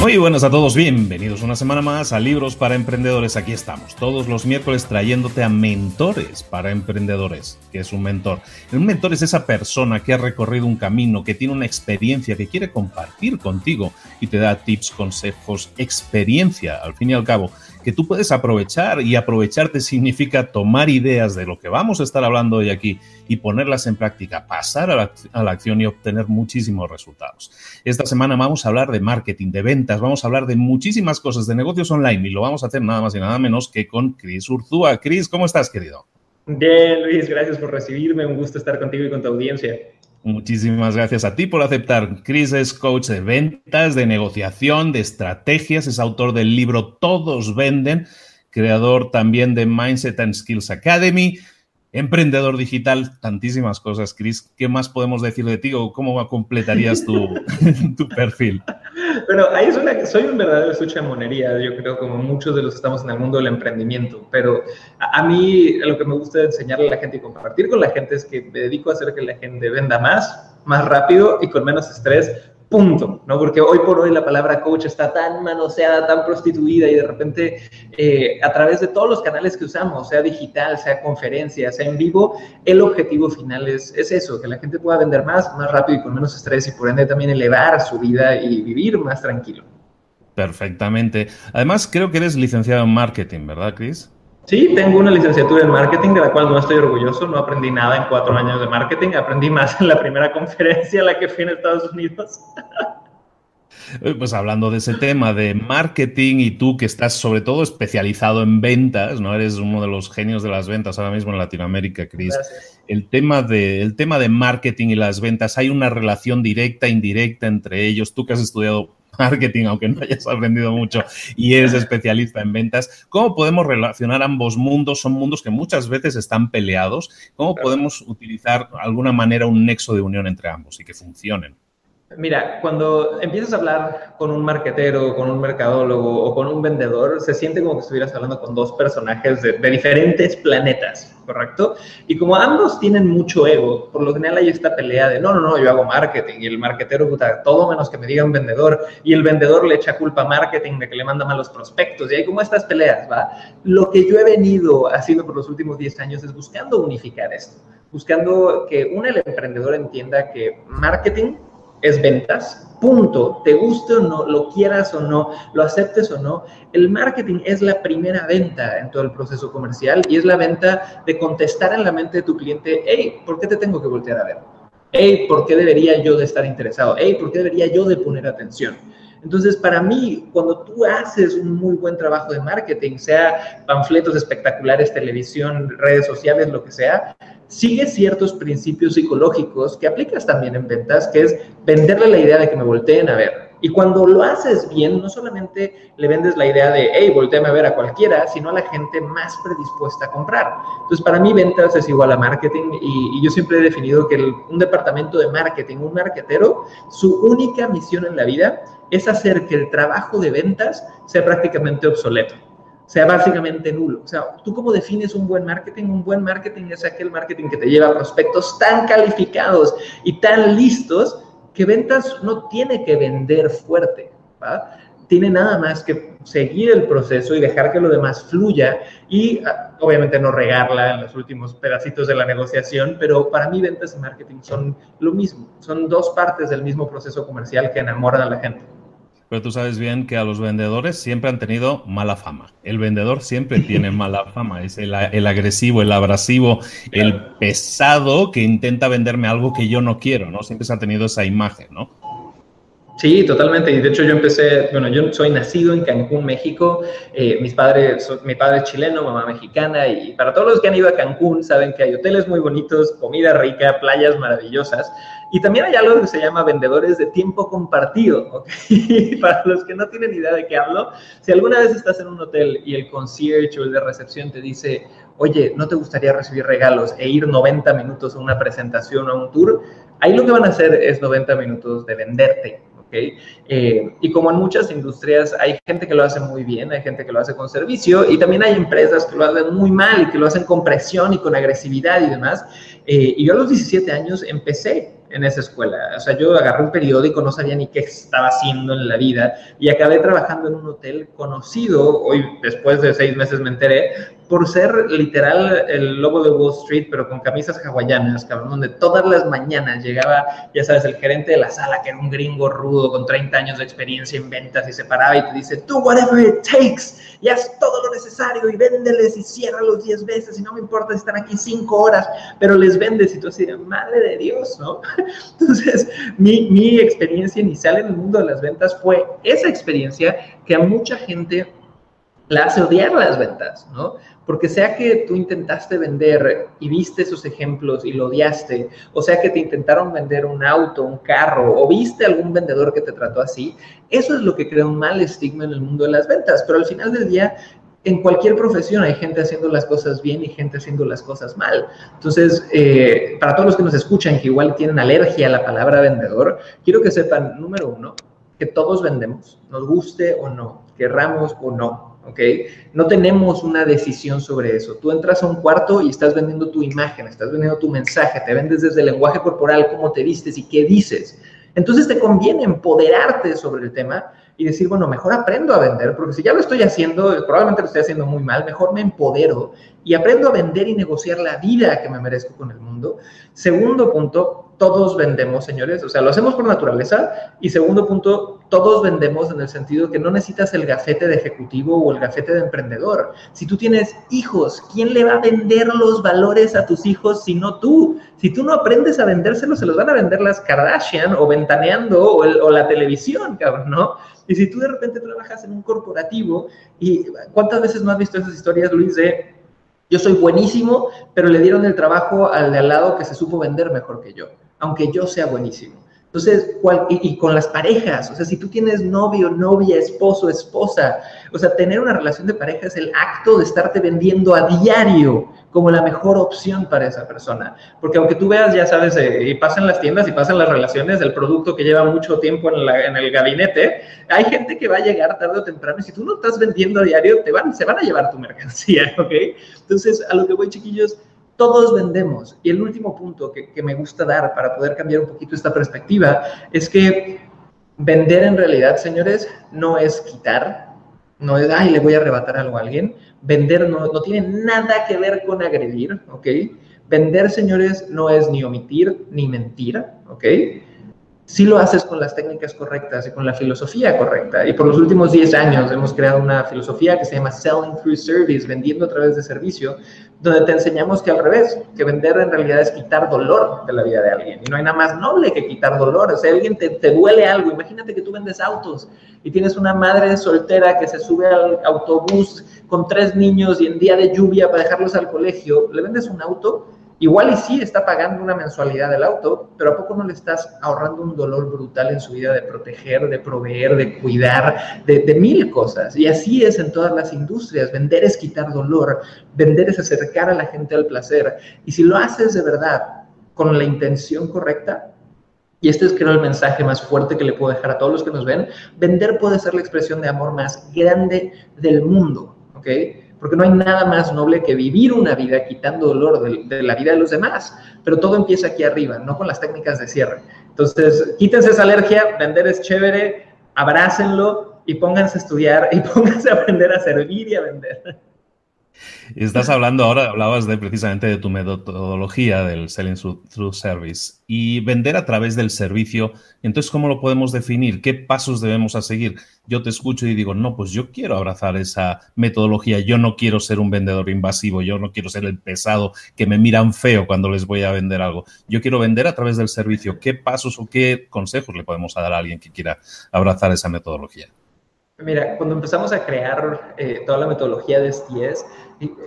Muy buenos a todos, bienvenidos una semana más a Libros para Emprendedores. Aquí estamos, todos los miércoles trayéndote a mentores para emprendedores. ¿Qué es un mentor? Un mentor es esa persona que ha recorrido un camino, que tiene una experiencia, que quiere compartir contigo y te da tips, consejos, experiencia, al fin y al cabo que tú puedes aprovechar y aprovecharte significa tomar ideas de lo que vamos a estar hablando hoy aquí y ponerlas en práctica, pasar a la, acción y obtener muchísimos resultados. Esta semana vamos a hablar de marketing, de ventas, vamos a hablar de muchísimas cosas, de negocios online y lo vamos a hacer nada más y nada menos que con Cris Urzúa. Cris, ¿cómo estás, querido? Bien, Luis, gracias por recibirme, un gusto estar contigo y con tu audiencia. Muchísimas gracias a ti por aceptar. Chris es coach de ventas, de negociación, de estrategias, es autor del libro Todos Venden, creador también de Mindset and Skills Academy, emprendedor digital, tantísimas cosas, Chris. ¿Qué más podemos decir de ti o cómo completarías tu, perfil? Bueno, ahí es una, soy un verdadero de monería, yo creo, como muchos de los que estamos en el mundo del emprendimiento, pero a, mí lo que me gusta enseñarle a la gente y compartir con la gente es que me dedico a hacer que la gente venda más, más rápido y con menos estrés, punto, ¿no? Porque hoy por hoy la palabra coach está tan manoseada, tan prostituida y de repente eh, a través de todos los canales que usamos, sea digital, sea conferencia, sea en vivo, el objetivo final es, es eso, que la gente pueda vender más, más rápido y con menos estrés y por ende también elevar su vida y vivir más tranquilo. Perfectamente. Además, creo que eres licenciado en marketing, ¿verdad, Chris? Sí, tengo una licenciatura en marketing de la cual no estoy orgulloso, no aprendí nada en cuatro años de marketing, aprendí más en la primera conferencia a la que fui en Estados Unidos. Eh, pues hablando de ese tema de marketing y tú que estás sobre todo especializado en ventas, ¿no? Eres uno de los genios de las ventas ahora mismo en Latinoamérica, Cris. El tema, de, el tema de marketing y las ventas, hay una relación directa, indirecta entre ellos. Tú que has estudiado marketing, aunque no hayas aprendido mucho y eres especialista en ventas. ¿Cómo podemos relacionar ambos mundos? Son mundos que muchas veces están peleados. ¿Cómo podemos utilizar de alguna manera un nexo de unión entre ambos y que funcionen? Mira, cuando empiezas a hablar con un marketero, con un mercadólogo o con un vendedor, se siente como que estuvieras hablando con dos personajes de, diferentes planetas, ¿correcto? Y como ambos tienen mucho ego, por lo general hay esta pelea de, no, no, no, yo hago marketing y el marketero, puta, todo menos que me diga un vendedor y el vendedor le echa culpa a marketing de que le manda malos prospectos y hay como estas peleas, ¿va? Lo que yo he venido haciendo por los últimos 10 años es buscando unificar esto, buscando que una, el emprendedor entienda que marketing es ventas, punto, te guste o no, lo quieras o no, lo aceptes o no, el marketing es la primera venta en todo el proceso comercial y es la venta de contestar en la mente de tu cliente, hey, ¿por qué te tengo que voltear a ver? Hey, ¿por qué debería yo de estar interesado? Hey, ¿por qué debería yo de poner atención? Entonces, para mí, cuando tú haces un muy buen trabajo de marketing, sea panfletos espectaculares, televisión, redes sociales, lo que sea, sigue ciertos principios psicológicos que aplicas también en ventas, que es venderle la idea de que me volteen a ver. Y cuando lo haces bien, no solamente le vendes la idea de, hey, volteame a ver a cualquiera, sino a la gente más predispuesta a comprar. Entonces, para mí, ventas es igual a marketing y, yo siempre he definido que un departamento de marketing, un marketero, su única misión en la vida es hacer que el trabajo de ventas sea prácticamente obsoleto, sea básicamente nulo. O sea, ¿tú cómo defines un buen marketing? Un buen marketing es aquel marketing que te lleva a prospectos tan calificados y tan listos que ventas no tiene que vender fuerte, ¿va? tiene nada más que seguir el proceso y dejar que lo demás fluya y ah, obviamente no regarla en los últimos pedacitos de la negociación, pero para mí ventas y marketing son lo mismo, son dos partes del mismo proceso comercial que enamoran a la gente. Pero tú sabes bien que a los vendedores siempre han tenido mala fama. El vendedor siempre tiene mala fama. Es el, agresivo, el abrasivo, el pesado que intenta venderme algo que yo no quiero, ¿no? Siempre se ha tenido esa imagen, ¿no? Sí, totalmente. Y de hecho yo empecé, bueno, yo soy nacido en Cancún, México. Eh, mis padres, mi padre es chileno, mamá mexicana. Y para todos los que han ido a Cancún, saben que hay hoteles muy bonitos, comida rica, playas maravillosas. Y también hay algo que se llama vendedores de tiempo compartido. ¿okay? Para los que no tienen idea de qué hablo, si alguna vez estás en un hotel y el concierge o el de recepción te dice, oye, ¿no te gustaría recibir regalos e ir 90 minutos a una presentación o a un tour? Ahí lo que van a hacer es 90 minutos de venderte. ¿Okay? Eh, y como en muchas industrias hay gente que lo hace muy bien, hay gente que lo hace con servicio y también hay empresas que lo hacen muy mal y que lo hacen con presión y con agresividad y demás. Eh, y yo a los 17 años empecé en esa escuela. O sea, yo agarré un periódico, no sabía ni qué estaba haciendo en la vida y acabé trabajando en un hotel conocido, hoy después de seis meses me enteré, por ser literal el logo de Wall Street, pero con camisas hawaianas, cabrón, donde todas las mañanas llegaba, ya sabes, el gerente de la sala, que era un gringo rudo con 30 años de experiencia en ventas y se paraba y te dice, do whatever it takes y haz todo lo necesario y véndeles y cierra los 10 veces y no me importa si están aquí 5 horas, pero les vendes y tú así, madre de Dios, ¿no? Entonces, mi, mi experiencia inicial en el mundo de las ventas fue esa experiencia que a mucha gente la hace odiar las ventas, ¿no? Porque sea que tú intentaste vender y viste esos ejemplos y lo odiaste, o sea que te intentaron vender un auto, un carro, o viste algún vendedor que te trató así, eso es lo que crea un mal estigma en el mundo de las ventas. Pero al final del día, en cualquier profesión hay gente haciendo las cosas bien y gente haciendo las cosas mal. Entonces, eh, para todos los que nos escuchan que igual tienen alergia a la palabra vendedor, quiero que sepan, número uno, que todos vendemos, nos guste o no, querramos o no. ¿ok? No tenemos una decisión sobre eso. Tú entras a un cuarto y estás vendiendo tu imagen, estás vendiendo tu mensaje, te vendes desde el lenguaje corporal, cómo te vistes y qué dices. Entonces te conviene empoderarte sobre el tema y decir, bueno, mejor aprendo a vender, porque si ya lo estoy haciendo, probablemente lo estoy haciendo muy mal, mejor me empodero y aprendo a vender y negociar la vida que me merezco con el mundo. Segundo punto, todos vendemos, señores, o sea, lo hacemos por naturaleza. Y segundo punto, todos vendemos en el sentido que no necesitas el gafete de ejecutivo o el gafete de emprendedor. Si tú tienes hijos, ¿quién le va a vender los valores a tus hijos si no tú? Si tú no aprendes a vendérselos, se los van a vender las Kardashian o ventaneando o, la televisión, cabrón, ¿no? Y si tú de repente trabajas en un corporativo y cuántas veces no has visto esas historias, Luis, de yo soy buenísimo, pero le dieron el trabajo al de al lado que se supo vender mejor que yo, aunque yo sea buenísimo. Entonces, y, con las parejas, o sea, si tú tienes novio, novia, esposo, esposa, o sea, tener una relación de pareja es el acto de estarte vendiendo a diario como la mejor opción para esa persona. Porque aunque tú veas, ya sabes, eh, y pasan las tiendas y pasan las relaciones, el producto que lleva mucho tiempo en, en, el gabinete, hay gente que va a llegar tarde o temprano y si tú no estás vendiendo a diario, te van, se van a llevar tu mercancía, ¿ok? Entonces, a lo que voy, chiquillos, todos vendemos. Y el último punto que, me gusta dar para poder cambiar un poquito esta perspectiva es que vender en realidad, señores, no es quitar, no es, ay, le voy a arrebatar algo a alguien. Vender no, no tiene nada que ver con agredir, ¿ok? Vender, señores, no es ni omitir ni mentir, ¿ok? Si lo haces con las técnicas correctas y con la filosofía correcta. Y por los últimos 10 años hemos creado una filosofía que se llama Selling Through Service, vendiendo a través de servicio, donde te enseñamos que al revés, que vender en realidad es quitar dolor de la vida de alguien. Y no hay nada más noble que quitar dolor. O sea, alguien te, te duele algo. Imagínate que tú vendes autos y tienes una madre soltera que se sube al autobús con tres niños y en día de lluvia para dejarlos al colegio. Le vendes un auto Igual y sí está pagando una mensualidad del auto, pero ¿a poco no le estás ahorrando un dolor brutal en su vida de proteger, de proveer, de cuidar, de, mil cosas? Y así es en todas las industrias. Vender es quitar dolor, vender es acercar a la gente al placer. Y si lo haces de verdad, con la intención correcta, y este es creo el mensaje más fuerte que le puedo dejar a todos los que nos ven, vender puede ser la expresión de amor más grande del mundo, ¿ok? Porque no hay nada más noble que vivir una vida quitando dolor de, la vida de los demás. Pero todo empieza aquí arriba, no con las técnicas de cierre. Entonces, quítense esa alergia, vender es chévere, abrácenlo y pónganse a estudiar y pónganse a aprender a servir y a vender. Estás hablando ahora, hablabas de precisamente de tu metodología del Selling Through Service y vender a través del servicio. Entonces, ¿cómo lo podemos definir? ¿Qué pasos debemos a seguir? Yo te escucho y digo, no, pues yo quiero abrazar esa metodología. Yo no quiero ser un vendedor invasivo. Yo no quiero ser el pesado que me miran feo cuando les voy a vender algo. Yo quiero vender a través del servicio. ¿Qué pasos o qué consejos le podemos dar a alguien que quiera abrazar esa metodología? Mira, cuando empezamos a crear eh, toda la metodología de STS,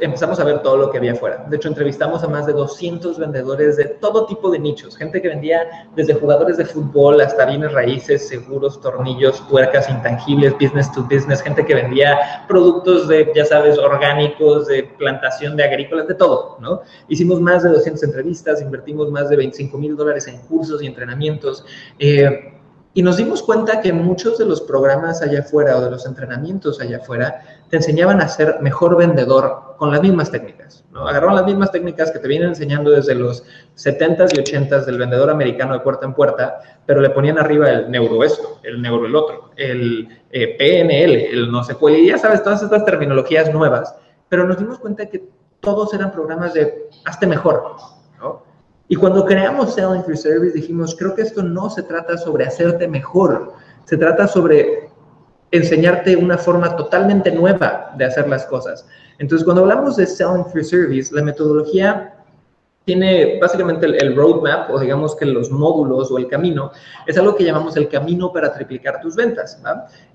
empezamos a ver todo lo que había afuera. De hecho, entrevistamos a más de 200 vendedores de todo tipo de nichos. Gente que vendía desde jugadores de fútbol hasta bienes raíces, seguros, tornillos, tuercas intangibles, business to business. Gente que vendía productos de, ya sabes, orgánicos, de plantación de agrícolas, de todo, ¿no? Hicimos más de 200 entrevistas, invertimos más de 25 mil dólares en cursos y entrenamientos. Eh, y nos dimos cuenta que muchos de los programas allá afuera o de los entrenamientos allá afuera te enseñaban a ser mejor vendedor con las mismas técnicas. Agarraron las mismas técnicas que te vienen enseñando desde los 70s y 80s del vendedor americano de puerta en puerta, pero le ponían arriba el neuro esto, el neuro el otro, el eh, PNL, el no sé cuál, y ya sabes, todas estas terminologías nuevas, pero nos dimos cuenta que todos eran programas de hazte mejor, y cuando creamos Selling Through Service dijimos, creo que esto no se trata sobre hacerte mejor, se trata sobre enseñarte una forma totalmente nueva de hacer las cosas. Entonces, cuando hablamos de Selling Through Service, la metodología tiene básicamente el, roadmap o digamos que los módulos o el camino, es algo que llamamos el camino para triplicar tus ventas.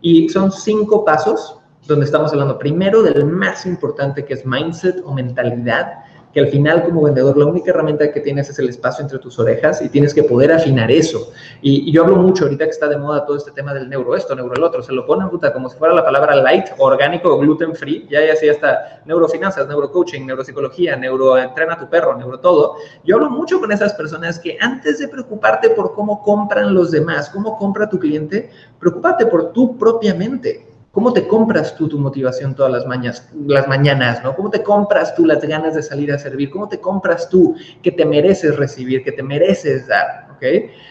Y son cinco pasos donde estamos hablando primero del más importante que es mindset o mentalidad que al final como vendedor la única herramienta que tienes es el espacio entre tus orejas y tienes que poder afinar eso. Y, yo hablo mucho ahorita que está de moda todo este tema del neuro esto, neuro el otro, se lo ponen puta como si fuera la palabra light, orgánico gluten free, ya ya sí está neurofinanzas, neurocoaching, neuropsicología, neuroentrena tu perro, neuro todo. Yo hablo mucho con esas personas que antes de preocuparte por cómo compran los demás, cómo compra tu cliente, preocúpate por tú propiamente. ¿Cómo te compras tú tu motivación todas las, mañanas, las mañanas, ¿no? ¿Cómo te compras tú las ganas de salir a servir? ¿Cómo te compras tú que te mereces recibir, que te mereces dar? ¿Ok?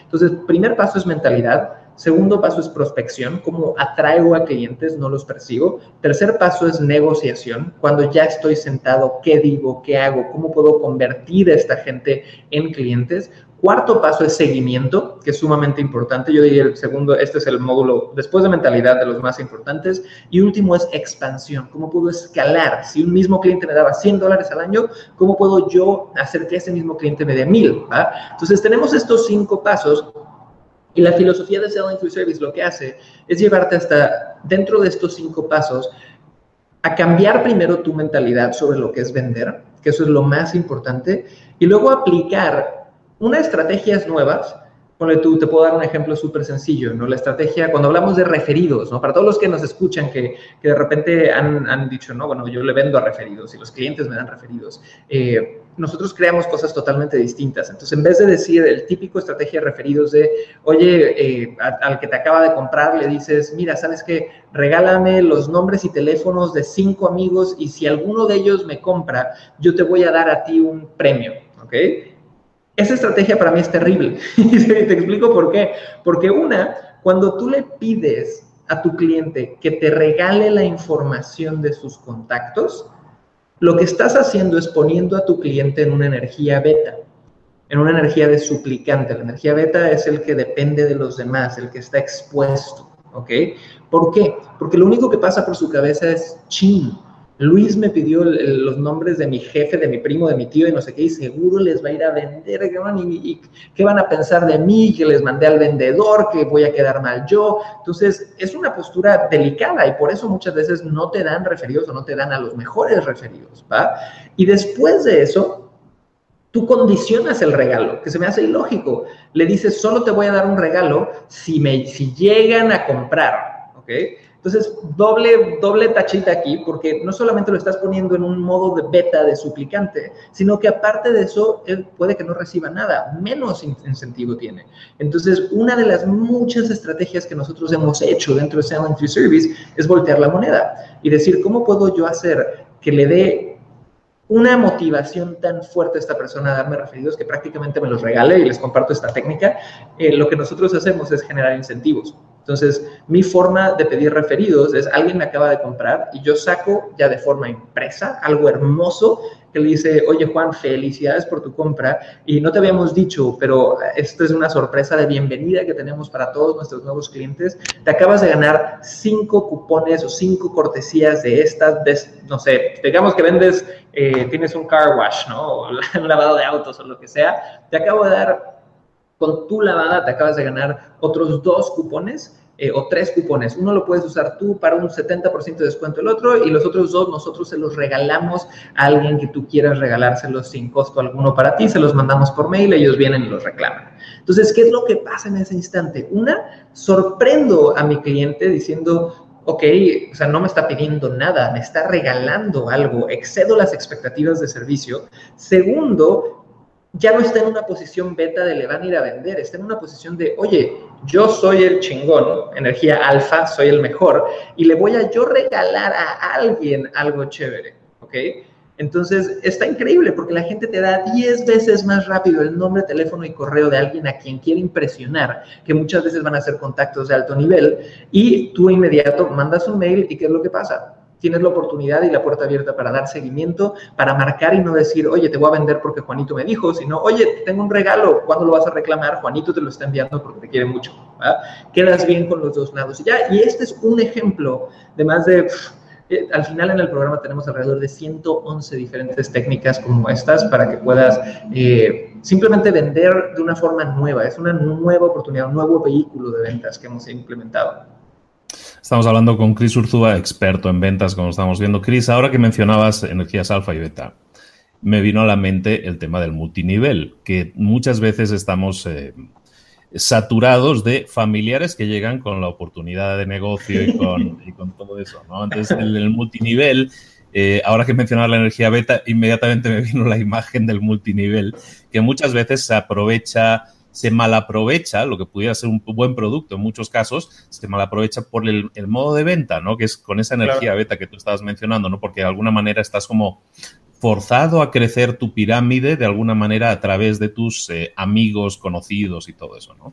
Entonces, primer paso es mentalidad. Segundo paso es prospección, cómo atraigo a clientes, no los persigo. Tercer paso es negociación, cuando ya estoy sentado, ¿qué digo? ¿Qué hago? ¿Cómo puedo convertir a esta gente en clientes? Cuarto paso es seguimiento, que es sumamente importante. Yo diría el segundo, este es el módulo después de mentalidad de los más importantes. Y último es expansión, cómo puedo escalar. Si un mismo cliente me daba 100 dólares al año, ¿cómo puedo yo hacer que ese mismo cliente me dé 1000? Entonces tenemos estos cinco pasos y la filosofía de Selling Through Service lo que hace es llevarte hasta dentro de estos cinco pasos a cambiar primero tu mentalidad sobre lo que es vender, que eso es lo más importante, y luego aplicar unas estrategias nuevas, ponle tú, te puedo dar un ejemplo súper sencillo, ¿no? La estrategia, cuando hablamos de referidos, ¿no? Para todos los que nos escuchan, que, que de repente han, han, dicho, no, bueno, yo le vendo a referidos y los clientes me dan referidos. Eh, nosotros creamos cosas totalmente distintas. Entonces, en vez de decir el típico estrategia de referidos de, oye, eh, al que te acaba de comprar, le dices, mira, ¿sabes qué? Regálame los nombres y teléfonos de cinco amigos y si alguno de ellos me compra, yo te voy a dar a ti un premio, ¿ok? Esa estrategia para mí es terrible. Y te explico por qué. Porque una, cuando tú le pides a tu cliente que te regale la información de sus contactos, lo que estás haciendo es poniendo a tu cliente en una energía beta. en una energía de suplicante. La energía beta es el que depende de los demás, el que está expuesto, ¿ok? ¿Por qué? Porque lo único que pasa por su cabeza es ching. Luis me pidió los nombres de mi jefe, de mi primo, de mi tío y no sé qué, y seguro les va a ir a vender, y, y, qué van a pensar de mí, que les mandé al vendedor, que voy a quedar mal yo. Entonces, es una postura delicada y por eso muchas veces no te dan referidos o no te dan a los mejores referidos, ¿va? Y después de eso, Tú condicionas el regalo, que se me hace ilógico. Le dices, solo te voy a dar un regalo si, me, si llegan a comprar, ¿ok? Entonces, doble, doble tachita aquí, porque no solamente lo estás poniendo en un modo de beta de suplicante, sino que aparte de eso, él puede que no reciba nada, menos incentivo tiene. Entonces, una de las muchas estrategias que nosotros hemos hecho dentro de Selling Through Service es voltear la moneda y decir, ¿cómo puedo yo hacer que le dé una motivación tan fuerte a esta persona a darme referidos que prácticamente me los regale y les comparto esta técnica, eh, lo que nosotros hacemos es generar incentivos. Entonces, mi forma de pedir referidos es alguien me acaba de comprar y yo saco ya de forma impresa algo hermoso que le dice, oye Juan, felicidades por tu compra y no te habíamos dicho, pero esto es una sorpresa de bienvenida que tenemos para todos nuestros nuevos clientes. Te acabas de ganar cinco cupones o cinco cortesías de estas, no sé, digamos que vendes, eh, tienes un car wash, ¿no? O un lavado de autos o lo que sea. Te acabo de dar con tu lavada te acabas de ganar otros dos cupones eh, o tres cupones. Uno lo puedes usar tú para un 70% de descuento el otro y los otros dos nosotros se los regalamos a alguien que tú quieras regalárselos sin costo alguno para ti, se los mandamos por mail, ellos vienen y los reclaman. Entonces, ¿qué es lo que pasa en ese instante? Una, sorprendo a mi cliente diciendo, ok, o sea, no me está pidiendo nada, me está regalando algo, excedo las expectativas de servicio. Segundo, ya no está en una posición beta de le van a ir a vender, está en una posición de, oye, yo soy el chingón, energía alfa, soy el mejor, y le voy a yo regalar a alguien algo chévere, ¿ok? Entonces, está increíble porque la gente te da 10 veces más rápido el nombre, teléfono y correo de alguien a quien quiere impresionar, que muchas veces van a ser contactos de alto nivel, y tú inmediato mandas un mail y ¿qué es lo que pasa? Tienes la oportunidad y la puerta abierta para dar seguimiento, para marcar y no decir, oye, te voy a vender porque Juanito me dijo, sino, oye, tengo un regalo, ¿cuándo lo vas a reclamar? Juanito te lo está enviando porque te quiere mucho. Quedas bien con los dos lados. Y ya, y este es un ejemplo de más de... Eh, al final en el programa tenemos alrededor de 111 diferentes técnicas como estas para que puedas eh, simplemente vender de una forma nueva. Es una nueva oportunidad, un nuevo vehículo de ventas que hemos implementado. Estamos hablando con Chris Urzúa, experto en ventas, como estamos viendo. Chris, ahora que mencionabas energías alfa y beta, me vino a la mente el tema del multinivel, que muchas veces estamos eh, saturados de familiares que llegan con la oportunidad de negocio y con, todo eso. ¿no? Entonces, el, el multinivel, eh, ahora que mencionabas la energía beta, inmediatamente me vino la imagen del multinivel, que muchas veces se aprovecha se malaprovecha, lo que pudiera ser un buen producto en muchos casos, se malaprovecha por el, modo de venta, ¿no? Que es con esa energía beta que tú estabas mencionando, ¿no? Porque de alguna manera estás como forzado a crecer tu pirámide de alguna manera a través de tus eh, amigos, conocidos y todo eso, ¿no?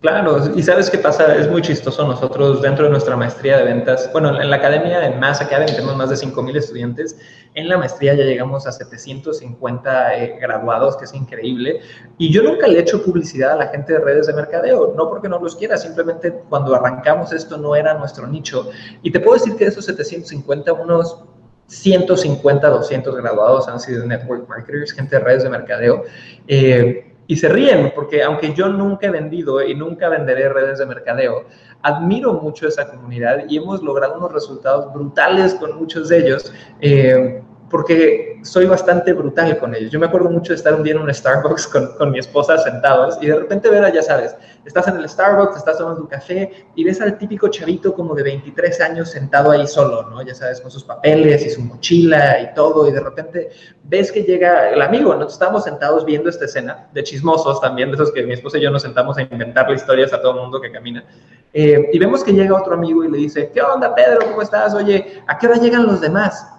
Claro, y sabes qué pasa, es muy chistoso. Nosotros dentro de nuestra maestría de ventas, bueno, en la academia, en Mass Academy, tenemos más de 5.000 estudiantes. En la maestría ya llegamos a 750 eh, graduados, que es increíble. Y yo nunca le he hecho publicidad a la gente de redes de mercadeo, no porque no los quiera, simplemente cuando arrancamos esto no era nuestro nicho. Y te puedo decir que de esos 750, unos 150, 200 graduados han sido network marketers, gente de redes de mercadeo. Eh, y se ríen, porque aunque yo nunca he vendido y nunca venderé redes de mercadeo, admiro mucho esa comunidad y hemos logrado unos resultados brutales con muchos de ellos. Eh, porque soy bastante brutal con ellos. Yo me acuerdo mucho de estar un día en un Starbucks con, con, mi esposa sentados y de repente ver, ya sabes, estás en el Starbucks, estás tomando un café y ves al típico chavito como de 23 años sentado ahí solo, ¿no? Ya sabes, con sus papeles y su mochila y todo y de repente ves que llega el amigo, ¿no? Estamos sentados viendo esta escena de chismosos también, de esos que mi esposa y yo nos sentamos a inventarle historias a todo el mundo que camina. Eh, y vemos que llega otro amigo y le dice, ¿qué onda, Pedro? ¿Cómo estás? Oye, ¿a qué hora llegan los demás?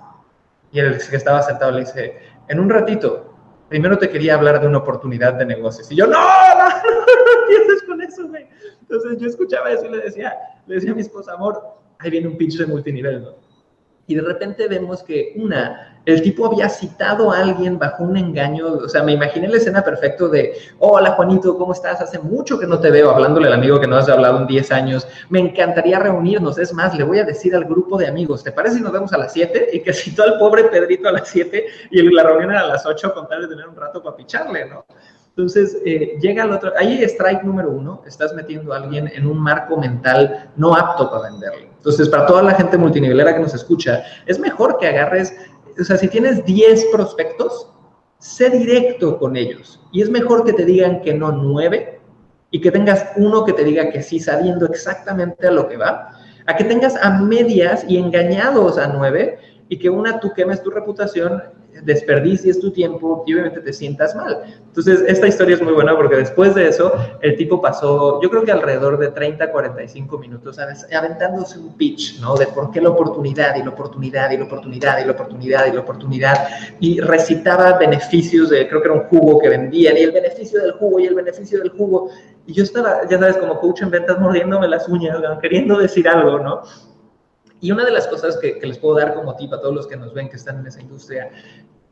Y el que estaba sentado le dice, en un ratito, primero te quería hablar de una oportunidad de negocios. Y yo, no, no, no, no con eso, güey. Entonces yo escuchaba eso y le decía, le decía a mi esposa, amor, ahí viene un pitch de multinivel, ¿no? Y de repente vemos que una, el tipo había citado a alguien bajo un engaño, o sea, me imaginé la escena perfecto de, hola Juanito, ¿cómo estás? Hace mucho que no te veo, hablándole al amigo que no has hablado en 10 años, me encantaría reunirnos, es más, le voy a decir al grupo de amigos, ¿te parece si nos vemos a las 7? Y que citó al pobre Pedrito a las 7 y la reunión era a las 8 con tal de tener un rato para picharle, ¿no? Entonces, eh, llega al otro, ahí strike número uno, estás metiendo a alguien en un marco mental no apto para venderle. Entonces, para toda la gente multinivelera que nos escucha, es mejor que agarres, o sea, si tienes 10 prospectos, sé directo con ellos. Y es mejor que te digan que no 9 y que tengas uno que te diga que sí, sabiendo exactamente a lo que va, a que tengas a medias y engañados a 9 y que una tú quemes tu reputación desperdicies tu tiempo y obviamente te sientas mal. Entonces, esta historia es muy buena porque después de eso, el tipo pasó, yo creo que alrededor de 30, 45 minutos aventándose un pitch, ¿no? De por qué la oportunidad y la oportunidad y la oportunidad y la oportunidad y la oportunidad. Y recitaba beneficios de, creo que era un jugo que vendían y el beneficio del jugo y el beneficio del jugo. Y yo estaba, ya sabes, como coach en ventas mordiéndome las uñas, queriendo decir algo, ¿no? Y una de las cosas que, les puedo dar como tip a todos los que nos ven que están en esa industria,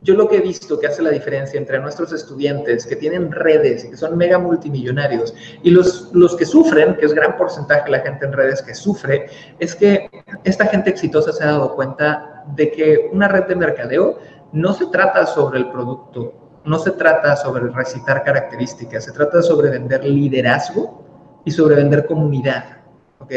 yo lo que he visto que hace la diferencia entre nuestros estudiantes que tienen redes que son mega multimillonarios y los, los que sufren, que es gran porcentaje de la gente en redes que sufre, es que esta gente exitosa se ha dado cuenta de que una red de mercadeo no se trata sobre el producto, no se trata sobre recitar características, se trata sobre vender liderazgo y sobre vender comunidad. ¿ok?,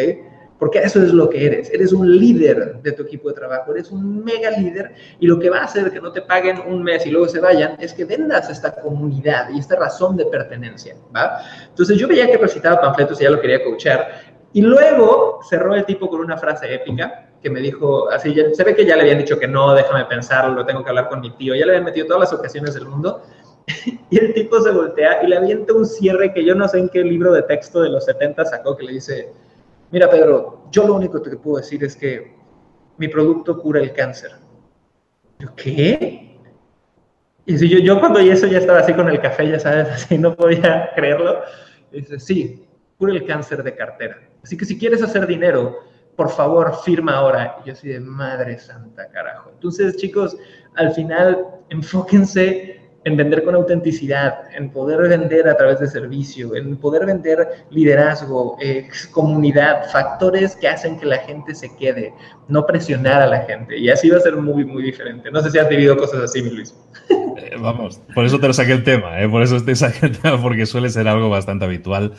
porque eso es lo que eres. Eres un líder de tu equipo de trabajo, eres un mega líder. Y lo que va a hacer que no te paguen un mes y luego se vayan es que vendas esta comunidad y esta razón de pertenencia, ¿va? Entonces yo veía que recitaba panfletos y ya lo quería coachar. Y luego cerró el tipo con una frase épica que me dijo, así, se ve que ya le habían dicho que no, déjame pensarlo, tengo que hablar con mi tío, ya le habían metido todas las ocasiones del mundo. Y el tipo se voltea y le avienta un cierre que yo no sé en qué libro de texto de los 70 sacó que le dice Mira, Pedro, yo lo único que te puedo decir es que mi producto cura el cáncer. ¿qué? Y si yo, yo cuando eso ya estaba así con el café, ya sabes, así no podía creerlo. dice, sí, cura el cáncer de cartera. Así que si quieres hacer dinero, por favor, firma ahora. Y yo así de madre santa, carajo. Entonces, chicos, al final, enfóquense en vender con autenticidad, en poder vender a través de servicio, en poder vender liderazgo, eh, comunidad, factores que hacen que la gente se quede, no presionar a la gente. Y así va a ser muy, muy diferente. No sé si has vivido cosas así, Luis. Eh, vamos, por eso te lo saqué el tema, eh, por eso te saqué el tema, porque suele ser algo bastante habitual.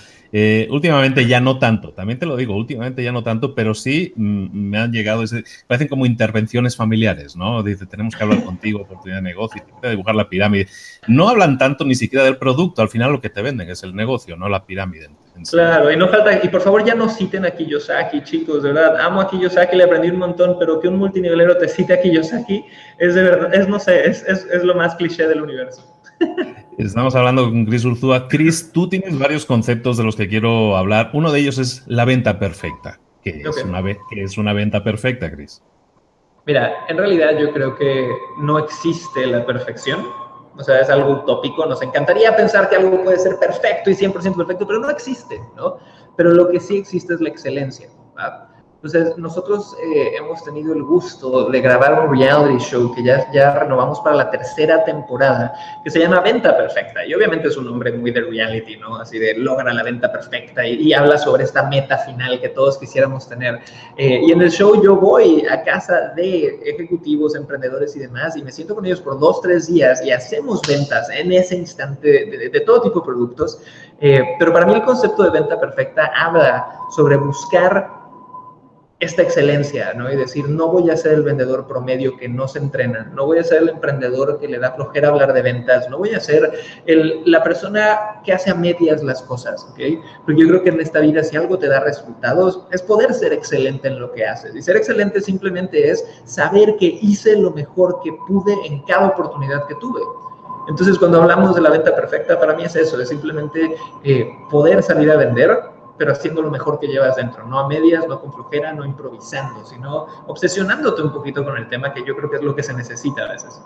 últimamente ya no tanto, también te lo digo, últimamente ya no tanto, pero sí mm, me han llegado, ese, parecen como intervenciones familiares, ¿no? Dice, tenemos que hablar contigo, oportunidad de negocio, dibujar la pirámide no hablan tanto ni siquiera del producto, al final lo que te venden es el negocio, no la pirámide. Claro, y no falta, y por favor ya no citen a Kiyosaki, chicos, de verdad, amo a Kiyosaki, le aprendí un montón, pero que un multinivelero te cite a Kiyosaki es de verdad, es no sé, es, lo más cliché del universo. Estamos hablando con Chris Urzúa. Chris, tú tienes varios conceptos de los que quiero hablar. Uno de ellos es la venta perfecta. ¿Qué es, una, ¿qué es una venta perfecta, Chris? Mira, en realidad yo creo que no existe la perfección o sea, es algo utópico, nos encantaría pensar que algo puede ser perfecto y 100% perfecto, pero no existe, ¿no? Pero lo que sí existe es la excelencia. ¿verdad? Entonces, nosotros eh, hemos tenido el gusto de grabar un reality show que ya, ya renovamos para la tercera temporada, que se llama Venta Perfecta. Y obviamente es un nombre muy de reality, ¿no? Así de logra la venta perfecta y, habla sobre esta meta final que todos quisiéramos tener. Eh, y en el show yo voy a casa de ejecutivos, emprendedores y demás, y me siento con ellos por dos, tres días y hacemos ventas en ese instante de, todo tipo de productos. Eh, pero para mí el concepto de venta perfecta habla sobre buscar esta excelencia, ¿no? Y decir, no voy a ser el vendedor promedio que no se entrena, no voy a ser el emprendedor que le da flojera hablar de ventas, no voy a ser el, la persona que hace a medias las cosas, ¿ok? Porque yo creo que en esta vida si algo te da resultados es poder ser excelente en lo que haces. Y ser excelente simplemente es saber que hice lo mejor que pude en cada oportunidad que tuve. Entonces, cuando hablamos de la venta perfecta, para mí es eso, es simplemente eh, poder salir a vender pero haciendo lo mejor que llevas dentro, no a medias, no con flojera, no improvisando, sino obsesionándote un poquito con el tema, que yo creo que es lo que se necesita a veces.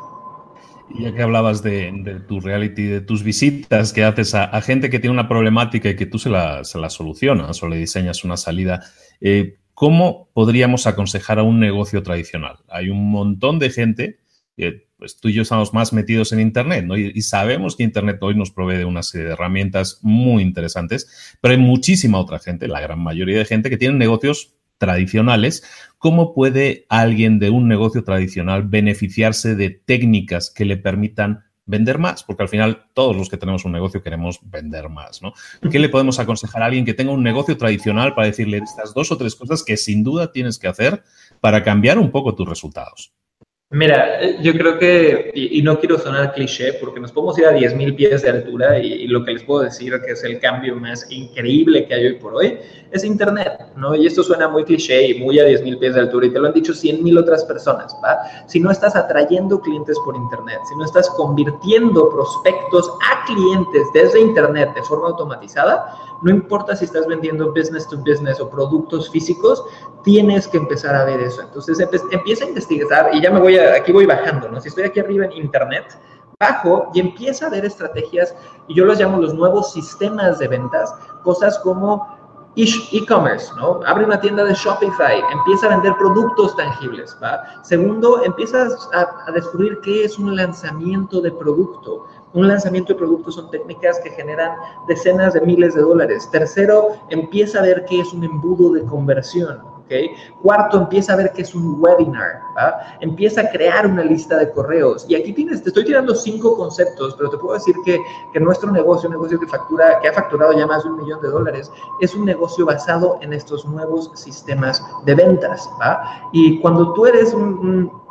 Ya que hablabas de, tu reality, de tus visitas que haces a, gente que tiene una problemática y que tú se la, se la solucionas o le diseñas una salida, eh, ¿cómo podríamos aconsejar a un negocio tradicional? Hay un montón de gente, pues tú y yo estamos más metidos en Internet, ¿no? Y, sabemos que Internet hoy nos provee de una serie de herramientas muy interesantes, pero hay muchísima otra gente, la gran mayoría de gente, que tiene negocios tradicionales. ¿Cómo puede alguien de un negocio tradicional beneficiarse de técnicas que le permitan vender más, porque al final todos los que tenemos un negocio queremos vender más, ¿no? ¿Qué le podemos aconsejar a alguien que tenga un negocio tradicional para decirle estas dos o tres cosas que sin duda tienes que hacer para cambiar un poco tus resultados? Mira, yo creo que, y, no quiero sonar cliché, porque nos podemos ir a 10.000 pies de altura y, lo que les puedo decir que es el cambio más increíble que hay hoy por hoy es Internet, ¿no? Y esto suena muy cliché y muy a 10.000 pies de altura y te lo han dicho 100.000 otras personas, ¿va? Si no estás atrayendo clientes por Internet, si no estás convirtiendo prospectos a clientes desde Internet de forma automatizada, no importa si estás vendiendo business to business o productos físicos, tienes que empezar a ver eso. Entonces empieza a investigar y ya me voy a, aquí voy bajando, ¿no? Si estoy aquí arriba en internet, bajo y empieza a ver estrategias y yo los llamo los nuevos sistemas de ventas, cosas como e-commerce, ¿no? Abre una tienda de Shopify, empieza a vender productos tangibles, ¿va? Segundo, empiezas a, a, descubrir qué es un lanzamiento de producto. Un lanzamiento de producto son técnicas que generan decenas de miles de dólares. Tercero, empieza a ver qué es un embudo de conversión. Cuarto, empieza a ver qué es un webinar, Empieza a crear una lista de correos. Y aquí tienes, te estoy tirando cinco conceptos, pero te puedo decir que, que nuestro negocio, un negocio que factura, que ha facturado ya más de un millón de dólares, es un negocio basado en estos nuevos sistemas de ventas, Y cuando tú eres un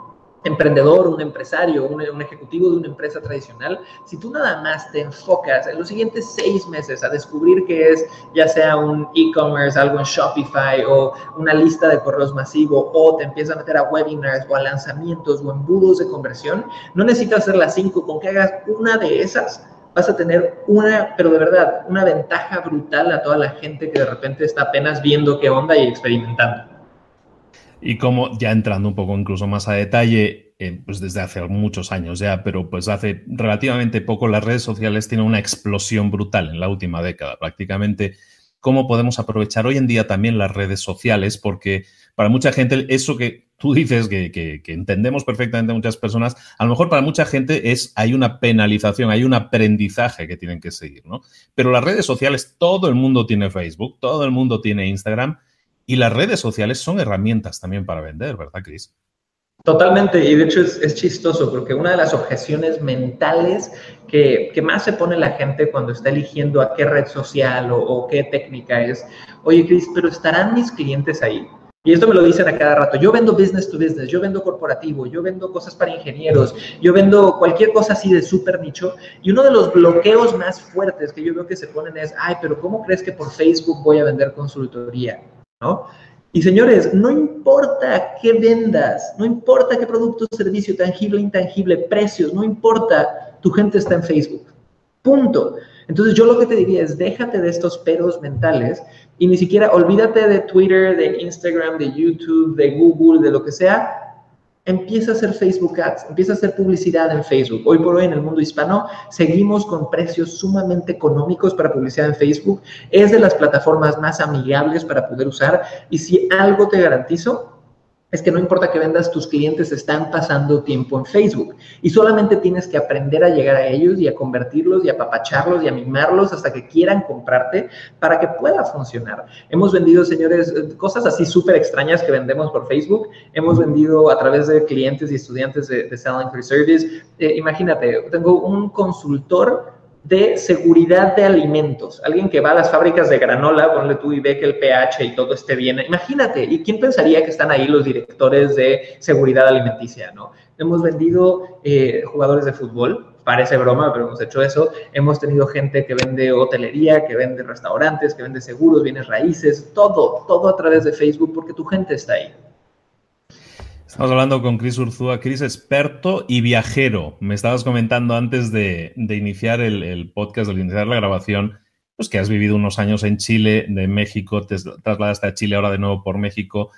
emprendedor, un empresario, un, ejecutivo de una empresa tradicional, si tú nada más te enfocas en los siguientes seis meses a descubrir qué es, ya sea un e-commerce, algo en Shopify o una lista de correos masivo, o te empiezas a meter a webinars o a lanzamientos o embudos de conversión, no necesitas hacer las cinco, con que hagas una de esas, vas a tener una, pero de verdad, una ventaja brutal a toda la gente que de repente está apenas viendo qué onda y experimentando. Y como ya entrando un poco incluso más a detalle, eh, pues desde hace muchos años ya, pero pues hace relativamente poco las redes sociales tienen una explosión brutal en la última década. Prácticamente, ¿cómo podemos aprovechar hoy en día también las redes sociales? Porque para mucha gente eso que tú dices que, que, entendemos perfectamente muchas personas, a lo mejor para mucha gente es, hay una penalización, hay un aprendizaje que tienen que seguir, ¿no? Pero las redes sociales, todo el mundo tiene Facebook, todo el mundo tiene Instagram y las redes sociales son herramientas también para vender, ¿verdad, Cris? Totalmente, y de hecho es, chistoso porque una de las objeciones mentales que, más se pone la gente cuando está eligiendo a qué red social o, qué técnica es, oye Cris, pero ¿estarán mis clientes ahí? Y esto me lo dicen a cada rato. Yo vendo business to business, yo vendo corporativo, yo vendo cosas para ingenieros, yo vendo cualquier cosa así de súper nicho. Y uno de los bloqueos más fuertes que yo veo que se ponen es, ay, pero ¿cómo crees que por Facebook voy a vender consultoría? Y señores, no importa qué vendas, no importa qué producto, servicio, tangible, intangible, precios, no importa, tu gente está en Facebook. Punto. Entonces yo lo que te diría es déjate de estos peros mentales y ni siquiera olvídate de Twitter, de Instagram, de YouTube, de Google, de lo que sea empieza a hacer Facebook Ads, empieza a hacer publicidad en Facebook. Hoy por hoy en el mundo hispano seguimos con precios sumamente económicos para publicidad en Facebook. Es de las plataformas más amigables para poder usar y si algo te garantizo es que no importa que vendas, tus clientes están pasando tiempo en Facebook y solamente tienes que aprender a llegar a ellos y a convertirlos y a apapacharlos y a mimarlos hasta que quieran comprarte para que pueda funcionar. Hemos vendido, señores, cosas así súper extrañas que vendemos por Facebook. Hemos vendido a través de clientes y estudiantes de, Selling for Service. Eh, imagínate, tengo un consultor de seguridad de alimentos. Alguien que va a las fábricas de granola, ponle tú y ve que el pH y todo esté bien. Imagínate, ¿y quién pensaría que están ahí los directores de seguridad alimenticia? ¿no? Hemos vendido eh, jugadores de fútbol, parece broma, pero hemos hecho eso. Hemos tenido gente que vende hotelería, que vende restaurantes, que vende seguros, bienes raíces, todo, todo a través de Facebook porque tu gente está ahí. Estamos hablando con Cris Urzúa. Cris, experto y viajero. Me estabas comentando antes de, iniciar el, podcast, de iniciar la grabación, pues que has vivido unos años en Chile, de México, te trasladaste a Chile ahora de nuevo por México.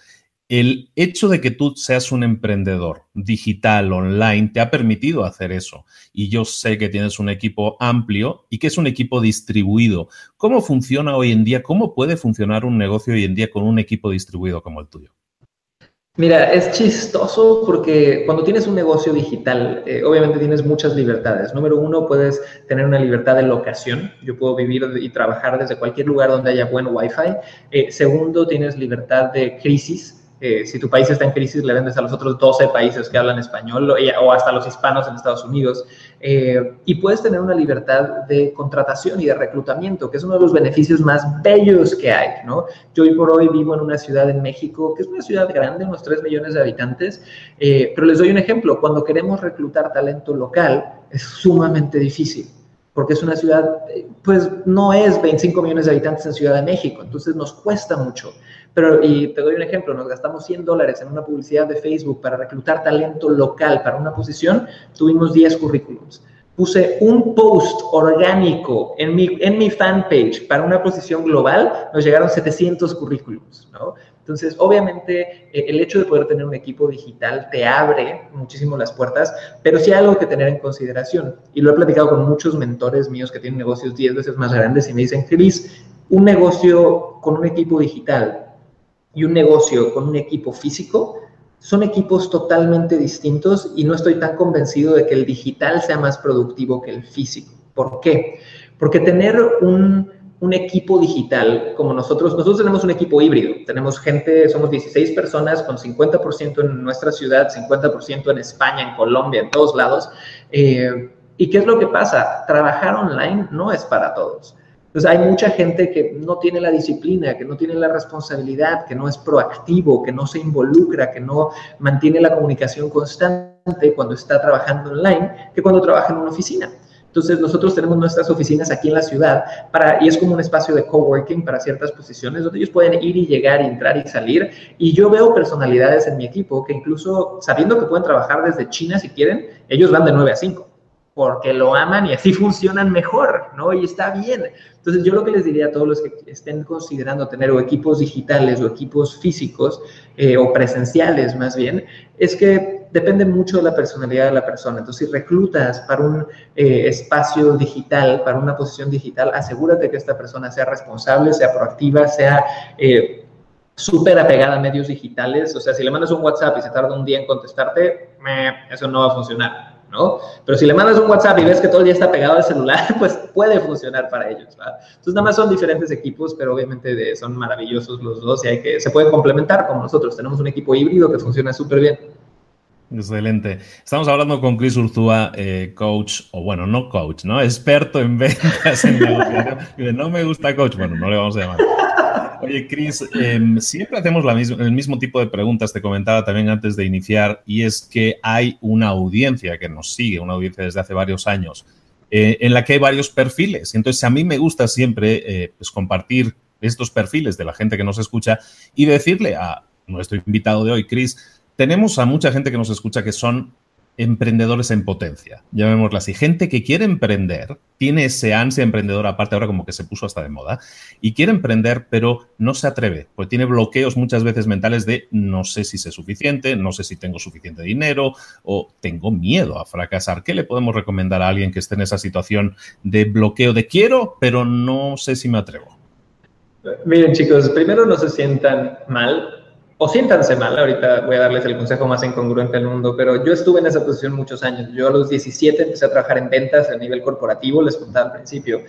el hecho de que tú seas un emprendedor digital, online, te ha permitido hacer eso. Y yo sé que tienes un equipo amplio y que es un equipo distribuido. ¿Cómo funciona hoy en día? ¿Cómo puede funcionar un negocio hoy en día con un equipo distribuido como el tuyo? Mira, es chistoso porque cuando tienes un negocio digital, eh, obviamente tienes muchas libertades. Número uno, puedes tener una libertad de locación. Yo puedo vivir y trabajar desde cualquier lugar donde haya buen Wi-Fi. Eh, segundo, tienes libertad de crisis eh, si tu país está en crisis, le vendes a los otros 12 países que hablan español o hasta los hispanos en Estados Unidos. Eh, y puedes tener una libertad de contratación y de reclutamiento, que es uno de los beneficios más bellos que hay. ¿no? Yo hoy por hoy vivo en una ciudad en México, que es una ciudad grande, unos 3 millones de habitantes, eh, pero les doy un ejemplo. Cuando queremos reclutar talento local, es sumamente difícil porque es una ciudad, pues no es 25 millones de habitantes en Ciudad de México, entonces nos cuesta mucho. Pero, y te doy un ejemplo, nos gastamos 100 dólares en una publicidad de Facebook para reclutar talento local para una posición, tuvimos 10 currículums. Puse un post orgánico en mi, en mi fanpage para una posición global, nos llegaron 700 currículums, ¿no? Entonces, obviamente, eh, el hecho de poder tener un equipo digital te abre muchísimo las puertas, pero sí hay algo que tener en consideración. Y lo he platicado con muchos mentores míos que tienen negocios 10 veces más grandes y me dicen, Cris, un negocio con un equipo digital y un negocio con un equipo físico son equipos totalmente distintos y no estoy tan convencido de que el digital sea más productivo que el físico. ¿Por qué? Porque tener un, un equipo digital como nosotros, nosotros tenemos un equipo híbrido, tenemos gente, somos 16 personas con 50% en nuestra ciudad, 50% en España, en Colombia, en todos lados. Eh, ¿Y qué es lo que pasa? Trabajar online no es para todos. Entonces hay mucha gente que no tiene la disciplina, que no tiene la responsabilidad, que no es proactivo, que no se involucra, que no mantiene la comunicación constante cuando está trabajando online, que cuando trabaja en una oficina. Entonces nosotros tenemos nuestras oficinas aquí en la ciudad para, y es como un espacio de coworking para ciertas posiciones donde ellos pueden ir y llegar, entrar y salir. Y yo veo personalidades en mi equipo que incluso sabiendo que pueden trabajar desde China si quieren, ellos van de 9 a 5 porque lo aman y así funcionan mejor, ¿no? Y está bien. Entonces, yo lo que les diría a todos los que estén considerando tener o equipos digitales o equipos físicos eh, o presenciales más bien, es que depende mucho de la personalidad de la persona. Entonces, si reclutas para un eh, espacio digital, para una posición digital, asegúrate que esta persona sea responsable, sea proactiva, sea... Eh, súper apegada a medios digitales, o sea, si le mandas un WhatsApp y se tarda un día en contestarte, eso no va a funcionar. Pero si le mandas un WhatsApp y ves que todo el día está pegado al celular, pues puede funcionar para ellos, Entonces nada más son diferentes equipos, pero obviamente son maravillosos los dos y hay que, se pueden complementar como nosotros. Tenemos un equipo híbrido que funciona súper bien. Excelente. Estamos hablando con Chris Urzúa, eh, coach, o bueno, no coach, ¿no? Experto en ventas en negociación. No me gusta coach, bueno, no le vamos a llamar. Oye, Cris, em, siempre hacemos el mismo tipo de preguntas, te comentaba también antes de iniciar, y es que hay una audiencia que nos sigue, una audiencia desde hace varios años, eh, en la que hay varios perfiles. Entonces, a mí me gusta siempre eh, pues, compartir estos perfiles de la gente que nos escucha y decirle a nuestro invitado de hoy, Cris, tenemos a mucha gente que nos escucha que son emprendedores en potencia, llamémosla así, gente que quiere emprender, tiene ese ansia emprendedor, aparte ahora como que se puso hasta de moda, y quiere emprender, pero no se atreve, porque tiene bloqueos muchas veces mentales de no sé si sé suficiente, no sé si tengo suficiente dinero o tengo miedo a fracasar. ¿Qué le podemos recomendar a alguien que esté en esa situación de bloqueo de quiero, pero no sé si me atrevo? Miren chicos, primero no se sientan mal o siéntanse mal, ahorita voy a darles el consejo más incongruente del mundo, pero yo estuve en esa posición muchos años. Yo a los 17 empecé a trabajar en ventas a nivel corporativo, les contaba al principio,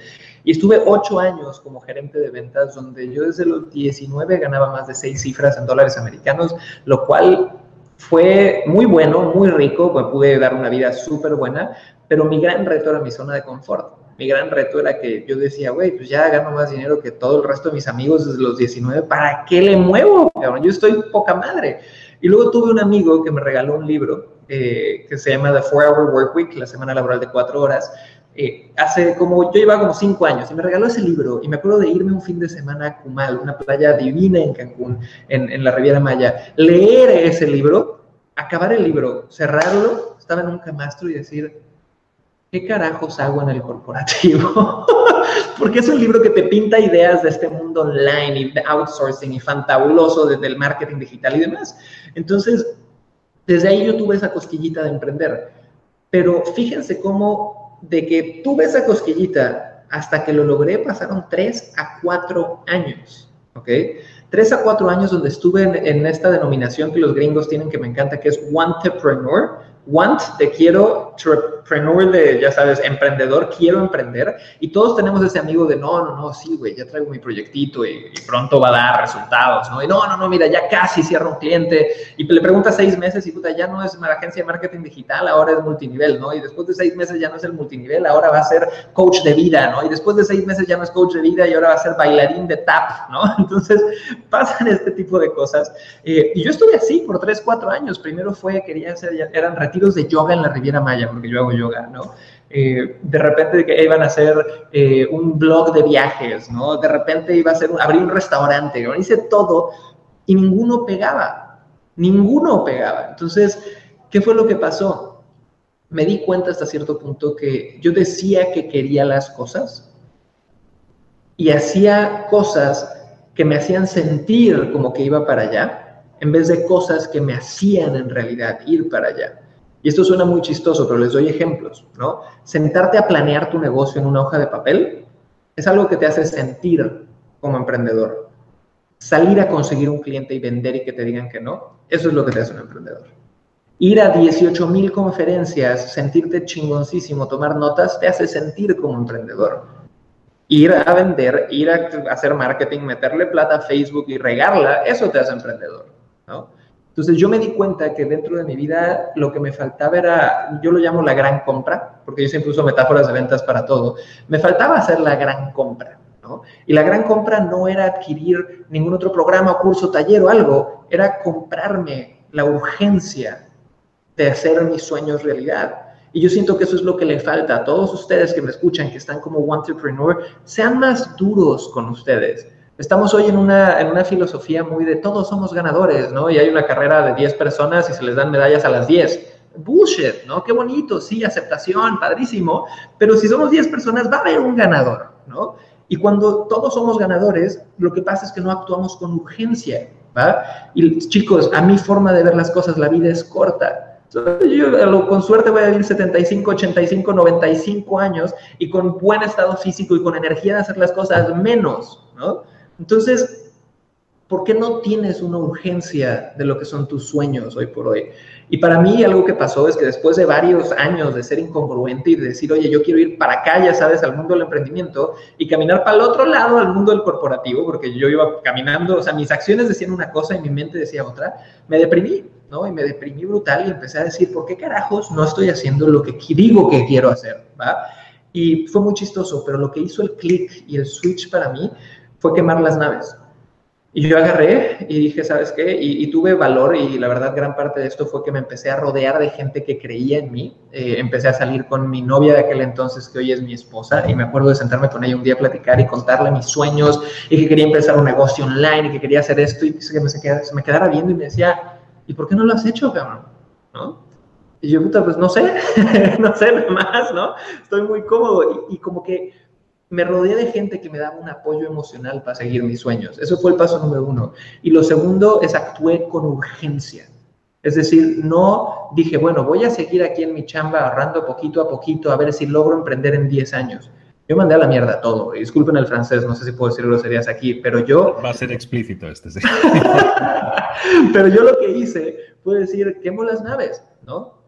y estuve 8 años como gerente de ventas, donde yo desde los 19 ganaba más de 6 cifras en dólares americanos, lo cual fue muy bueno, muy rico, me pude dar una vida súper buena, pero mi gran reto era mi zona de confort mi gran reto era que yo decía, güey, pues ya gano más dinero que todo el resto de mis amigos desde los 19, ¿para qué le muevo? Yo estoy poca madre. Y luego tuve un amigo que me regaló un libro eh, que se llama The Four Hour Work Week, la semana laboral de cuatro horas. Eh, hace como, yo llevaba como cinco años y me regaló ese libro y me acuerdo de irme un fin de semana a Cumal, una playa divina en Cancún, en, en la Riviera Maya, leer ese libro, acabar el libro, cerrarlo, estaba en un camastro y decir, ¿qué carajos hago en el corporativo? porque es un libro que te pinta ideas de este mundo online y de outsourcing y fantabuloso desde el marketing digital y demás. Entonces, desde ahí yo tuve esa cosquillita de emprender. Pero fíjense cómo de que tuve esa cosquillita hasta que lo logré pasaron tres a cuatro años, ¿ok? Tres a cuatro años donde estuve en, en esta denominación que los gringos tienen que me encanta, que es entrepreneur, want, te quiero, entrepreneur de, ya sabes, emprendedor, quiero emprender. Y todos tenemos ese amigo de, no, no, no, sí, güey, ya traigo mi proyectito y, pronto va a dar resultados, ¿no? Y no, no, no, mira, ya casi cierro un cliente. Y le preguntas seis meses y puta, ya no es una agencia de marketing digital, ahora es multinivel, ¿no? Y después de seis meses ya no es el multinivel, ahora va a ser coach de vida, ¿no? Y después de seis meses ya no es coach de vida y ahora va a ser bailarín de tap, ¿no? Entonces pasan este tipo de cosas. Eh, y yo estuve así por tres, cuatro años. Primero fue, quería hacer, eran de yoga en la Riviera Maya, porque yo hago yoga, ¿no? Eh, de repente iban a hacer eh, un blog de viajes, ¿no? De repente iba a ser abrir un restaurante, ¿no? Hice todo y ninguno pegaba, ninguno pegaba. Entonces, ¿qué fue lo que pasó? Me di cuenta hasta cierto punto que yo decía que quería las cosas y hacía cosas que me hacían sentir como que iba para allá, en vez de cosas que me hacían en realidad ir para allá. Y esto suena muy chistoso, pero les doy ejemplos, ¿no? Sentarte a planear tu negocio en una hoja de papel es algo que te hace sentir como emprendedor. Salir a conseguir un cliente y vender y que te digan que no, eso es lo que te hace un emprendedor. Ir a 18 mil conferencias, sentirte chingoncísimo, tomar notas, te hace sentir como emprendedor. Ir a vender, ir a hacer marketing, meterle plata a Facebook y regarla, eso te hace emprendedor, ¿no? Entonces yo me di cuenta que dentro de mi vida lo que me faltaba era, yo lo llamo la gran compra, porque yo siempre uso metáforas de ventas para todo, me faltaba hacer la gran compra. ¿no? Y la gran compra no era adquirir ningún otro programa, curso, taller o algo, era comprarme la urgencia de hacer mis sueños realidad. Y yo siento que eso es lo que le falta a todos ustedes que me escuchan, que están como entrepreneur, sean más duros con ustedes Estamos hoy en una, en una filosofía muy de todos somos ganadores, ¿no? Y hay una carrera de 10 personas y se les dan medallas a las 10. Bullshit, ¿no? Qué bonito, sí, aceptación, padrísimo, pero si somos 10 personas va a haber un ganador, ¿no? Y cuando todos somos ganadores, lo que pasa es que no actuamos con urgencia, ¿va? Y chicos, a mi forma de ver las cosas, la vida es corta. Yo con suerte voy a vivir 75, 85, 95 años y con buen estado físico y con energía de hacer las cosas menos, ¿no? Entonces, ¿por qué no tienes una urgencia de lo que son tus sueños hoy por hoy? Y para mí algo que pasó es que después de varios años de ser incongruente y de decir, oye, yo quiero ir para acá, ya sabes, al mundo del emprendimiento y caminar para el otro lado, al mundo del corporativo, porque yo iba caminando, o sea, mis acciones decían una cosa y mi mente decía otra, me deprimí, ¿no? Y me deprimí brutal y empecé a decir, ¿por qué carajos no estoy haciendo lo que digo que quiero hacer? Y fue muy chistoso, pero lo que hizo el click y el switch para mí fue quemar las naves. Y yo agarré y dije, ¿sabes qué? Y, tuve valor y la verdad gran parte de esto fue que me empecé a rodear de gente que creía en mí. Eh, empecé a salir con mi novia de aquel entonces, que hoy es mi esposa, y me acuerdo de sentarme con ella un día a platicar y contarle mis sueños y que quería empezar un negocio online y que quería hacer esto y que se me, se me quedara viendo y me decía, ¿y por qué no lo has hecho, cabrón? ¿No? Y yo, puta, pues no sé, no sé nada más, ¿no? Estoy muy cómodo y, y como que me rodeé de gente que me daba un apoyo emocional para seguir mis sueños. Eso fue el paso número uno. Y lo segundo es actué con urgencia. Es decir, no dije, bueno, voy a seguir aquí en mi chamba ahorrando poquito a poquito a ver si logro emprender en 10 años. Yo mandé a la mierda todo. Disculpen el francés, no sé si puedo decir groserías aquí, pero yo... Va a ser explícito este, sí. pero yo lo que hice fue decir, quemo las naves, ¿no?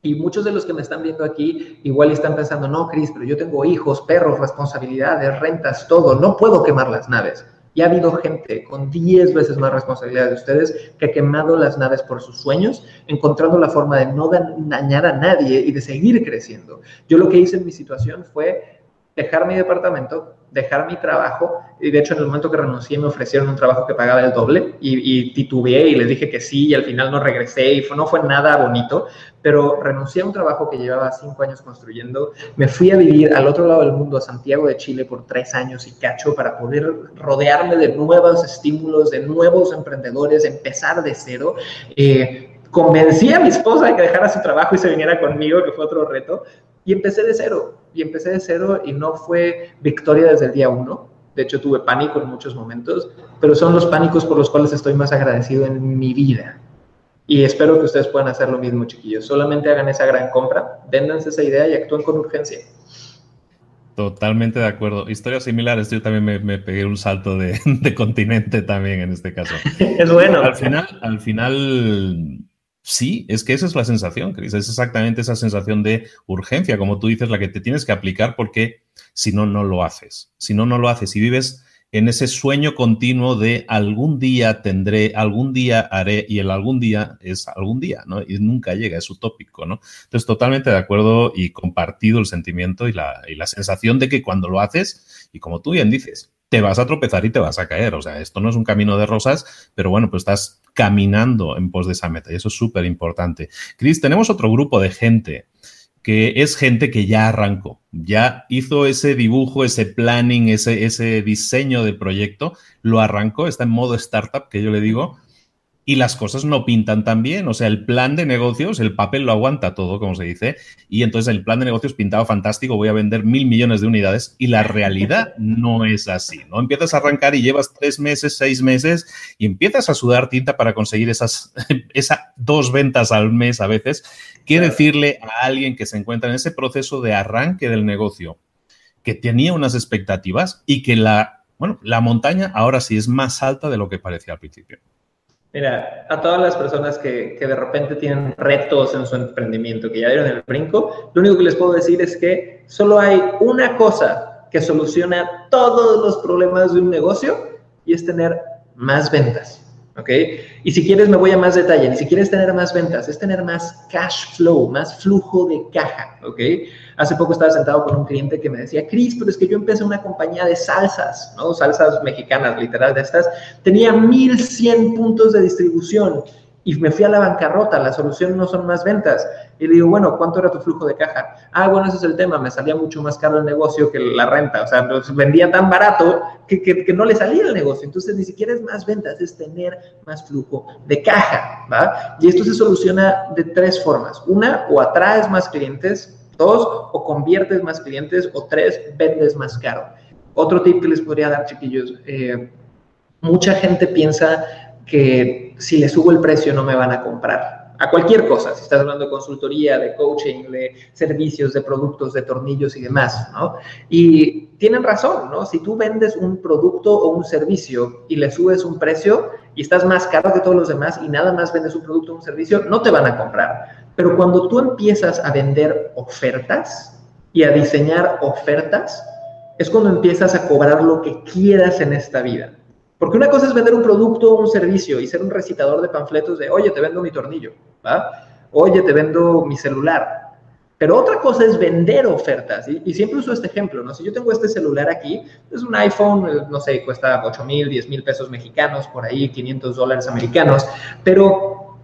Y muchos de los que me están viendo aquí igual están pensando, no, Cris, pero yo tengo hijos, perros, responsabilidades, rentas, todo, no puedo quemar las naves. Y ha habido gente con 10 veces más responsabilidad de ustedes que ha quemado las naves por sus sueños, encontrando la forma de no dañar a nadie y de seguir creciendo. Yo lo que hice en mi situación fue dejar mi departamento, dejar mi trabajo, y de hecho en el momento que renuncié me ofrecieron un trabajo que pagaba el doble y, titubeé y les dije que sí y al final no regresé y no fue nada bonito, pero renuncié a un trabajo que llevaba cinco años construyendo, me fui a vivir al otro lado del mundo, a Santiago de Chile por tres años y cacho para poder rodearme de nuevos estímulos, de nuevos emprendedores, empezar de cero. Eh, convencí a mi esposa de que dejara su trabajo y se viniera conmigo, que fue otro reto, y empecé de cero y empecé de cero y no fue victoria desde el día uno. De hecho, tuve pánico en muchos momentos, pero son los pánicos por los cuales estoy más agradecido en mi vida. Y espero que ustedes puedan hacer lo mismo, chiquillos. Solamente hagan esa gran compra, véndanse esa idea y actúen con urgencia. Totalmente de acuerdo. Historias similares. Yo también me, pegué un salto de, de, continente también en este caso. es bueno. Al final, al final, sí, es que esa es la sensación, Cris. Es exactamente esa sensación de urgencia, como tú dices, la que te tienes que aplicar porque si no, no lo haces. Si no, no lo haces. Si vives en ese sueño continuo de algún día tendré, algún día haré, y el algún día es algún día, ¿no? Y nunca llega, es utópico, ¿no? Entonces, totalmente de acuerdo y compartido el sentimiento y la, y la sensación de que cuando lo haces, y como tú bien dices, te vas a tropezar y te vas a caer. O sea, esto no es un camino de rosas, pero bueno, pues estás caminando en pos de esa meta y eso es súper importante. Cris, tenemos otro grupo de gente que es gente que ya arrancó, ya hizo ese dibujo, ese planning, ese, ese diseño de proyecto, lo arrancó, está en modo startup, que yo le digo, y las cosas no pintan tan bien. O sea, el plan de negocios, el papel lo aguanta todo, como se dice, y entonces el plan de negocios pintado fantástico, voy a vender mil millones de unidades, y la realidad no es así, ¿no? Empiezas a arrancar y llevas tres meses, seis meses, y empiezas a sudar tinta para conseguir esas, esas dos ventas al mes a veces. ¿Qué decirle a alguien que se encuentra en ese proceso de arranque del negocio, que tenía unas expectativas y que la, bueno, la montaña ahora sí es más alta de lo que parecía al principio? Mira, a todas las personas que, que, de repente tienen retos en su emprendimiento, que ya dieron el brinco, lo único que les puedo decir es que solo hay una cosa que soluciona todos los problemas de un negocio y es tener más ventas. ¿Ok? Y si quieres, me voy a más detalle. Y si quieres tener más ventas, es tener más cash flow, más flujo de caja, ¿ok? Hace poco estaba sentado con un cliente que me decía, Cris, pero es que yo empecé una compañía de salsas, ¿no? Salsas mexicanas, literal, de estas. Tenía 1100 puntos de distribución y me fui a la bancarrota, la solución no son más ventas. Y le digo, bueno, ¿cuánto era tu flujo de caja? Ah, bueno, ese es el tema, me salía mucho más caro el negocio que la renta, o sea, vendía tan barato que, que, no le salía el negocio. Entonces, ni siquiera es más ventas, es tener más flujo de caja, ¿va? Y esto se soluciona de tres formas. Una, o atraes más clientes, dos, o conviertes más clientes, o tres, vendes más caro. Otro tip que les podría dar, chiquillos, eh, mucha gente piensa que si le subo el precio no me van a comprar. A cualquier cosa, si estás hablando de consultoría, de coaching, de servicios, de productos, de tornillos y demás, ¿no? Y tienen razón, ¿no? Si tú vendes un producto o un servicio y le subes un precio y estás más caro que todos los demás y nada más vendes un producto o un servicio, no te van a comprar. Pero cuando tú empiezas a vender ofertas y a diseñar ofertas, es cuando empiezas a cobrar lo que quieras en esta vida. Porque una cosa es vender un producto o un servicio y ser un recitador de panfletos de, oye, te vendo mi tornillo. Oye, te vendo mi celular. Pero otra cosa es vender ofertas. Y, siempre uso este ejemplo, ¿no? Si yo tengo este celular aquí, es un iPhone, eh, no sé, cuesta 8 mil, 10 mil pesos mexicanos, por ahí 500 dólares americanos. Pero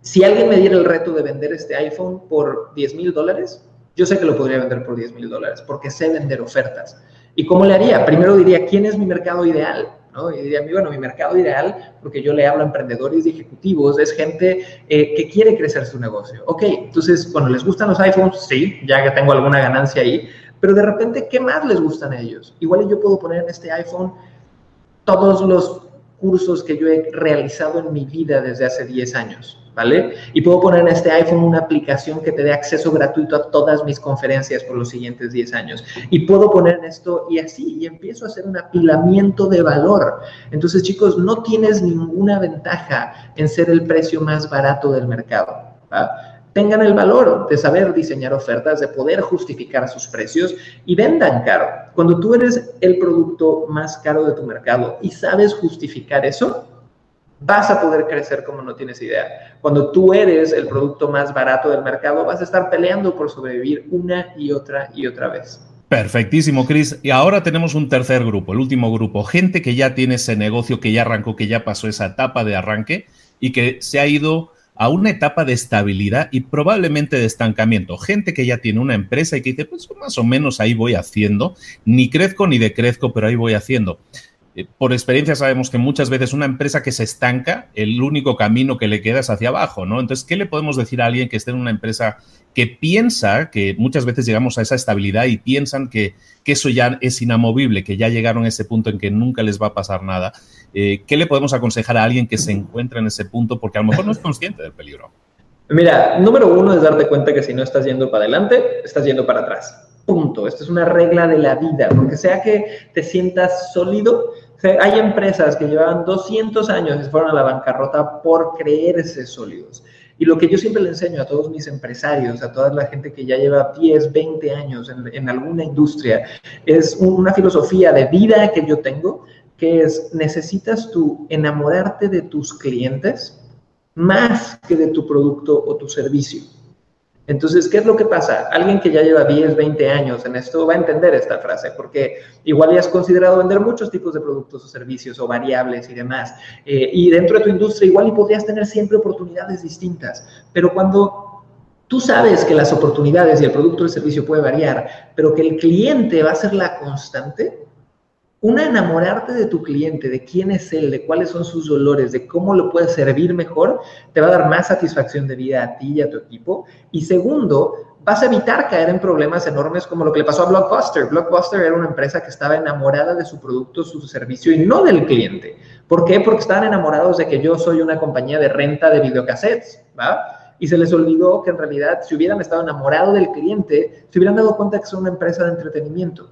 si alguien me diera el reto de vender este iPhone por 10 mil dólares, yo sé que lo podría vender por 10 mil dólares, porque sé vender ofertas. ¿Y cómo le haría? Primero diría, ¿quién es mi mercado ideal? Y diría, bueno, mi mercado ideal, porque yo le hablo a emprendedores y ejecutivos, es gente eh, que quiere crecer su negocio. Ok, entonces, bueno, ¿les gustan los iPhones? Sí, ya que tengo alguna ganancia ahí, pero de repente, ¿qué más les gustan a ellos? Igual yo puedo poner en este iPhone todos los cursos que yo he realizado en mi vida desde hace 10 años. ¿Vale? Y puedo poner en este iPhone una aplicación que te dé acceso gratuito a todas mis conferencias por los siguientes 10 años. Y puedo poner en esto y así, y empiezo a hacer un apilamiento de valor. Entonces, chicos, no tienes ninguna ventaja en ser el precio más barato del mercado. tengan el valor de saber diseñar ofertas, de poder justificar sus precios y vendan caro. Cuando tú eres el producto más caro de tu mercado y sabes justificar eso, vas a poder crecer como no tienes idea. Cuando tú eres el producto más barato del mercado, vas a estar peleando por sobrevivir una y otra y otra vez. Perfectísimo, Chris. Y ahora tenemos un tercer grupo, el último grupo, gente que ya tiene ese negocio, que ya arrancó, que ya pasó esa etapa de arranque y que se ha ido a una etapa de estabilidad y probablemente de estancamiento. Gente que ya tiene una empresa y que dice, pues más o menos ahí voy haciendo, ni crezco ni decrezco, pero ahí voy haciendo. Eh, por experiencia sabemos que muchas veces una empresa que se estanca, el único camino que le queda es hacia abajo, ¿no? Entonces, ¿qué le podemos decir a alguien que esté en una empresa que piensa que muchas veces llegamos a esa estabilidad y piensan que, eso ya es inamovible, que ya llegaron a ese punto en que nunca les va a pasar nada? Eh, ¿Qué le podemos aconsejar a alguien que se encuentra en ese punto porque a lo mejor no es consciente del peligro? Mira, número uno es darte cuenta que si no estás yendo para adelante, estás yendo para atrás. Punto. Esto es una regla de la vida, porque sea que te sientas sólido, hay empresas que llevaban 200 años y fueron a la bancarrota por creerse sólidos. Y lo que yo siempre le enseño a todos mis empresarios, a toda la gente que ya lleva 10, 20 años en, en alguna industria, es una filosofía de vida que yo tengo, que es, necesitas tú enamorarte de tus clientes más que de tu producto o tu servicio. Entonces, ¿qué es lo que pasa? Alguien que ya lleva 10, 20 años en esto va a entender esta frase, porque igual ya has considerado vender muchos tipos de productos o servicios o variables y demás. Eh, y dentro de tu industria igual y podrías tener siempre oportunidades distintas, pero cuando tú sabes que las oportunidades y el producto o el servicio puede variar, pero que el cliente va a ser la constante, una, enamorarte de tu cliente, de quién es él, de cuáles son sus dolores, de cómo lo puedes servir mejor, te va a dar más satisfacción de vida a ti y a tu equipo. Y segundo, vas a evitar caer en problemas enormes como lo que le pasó a Blockbuster. Blockbuster era una empresa que estaba enamorada de su producto, su servicio y no del cliente. ¿Por qué? Porque estaban enamorados de que yo soy una compañía de renta de videocassettes, ¿va? Y se les olvidó que en realidad si hubieran estado enamorados del cliente, se hubieran dado cuenta que son una empresa de entretenimiento.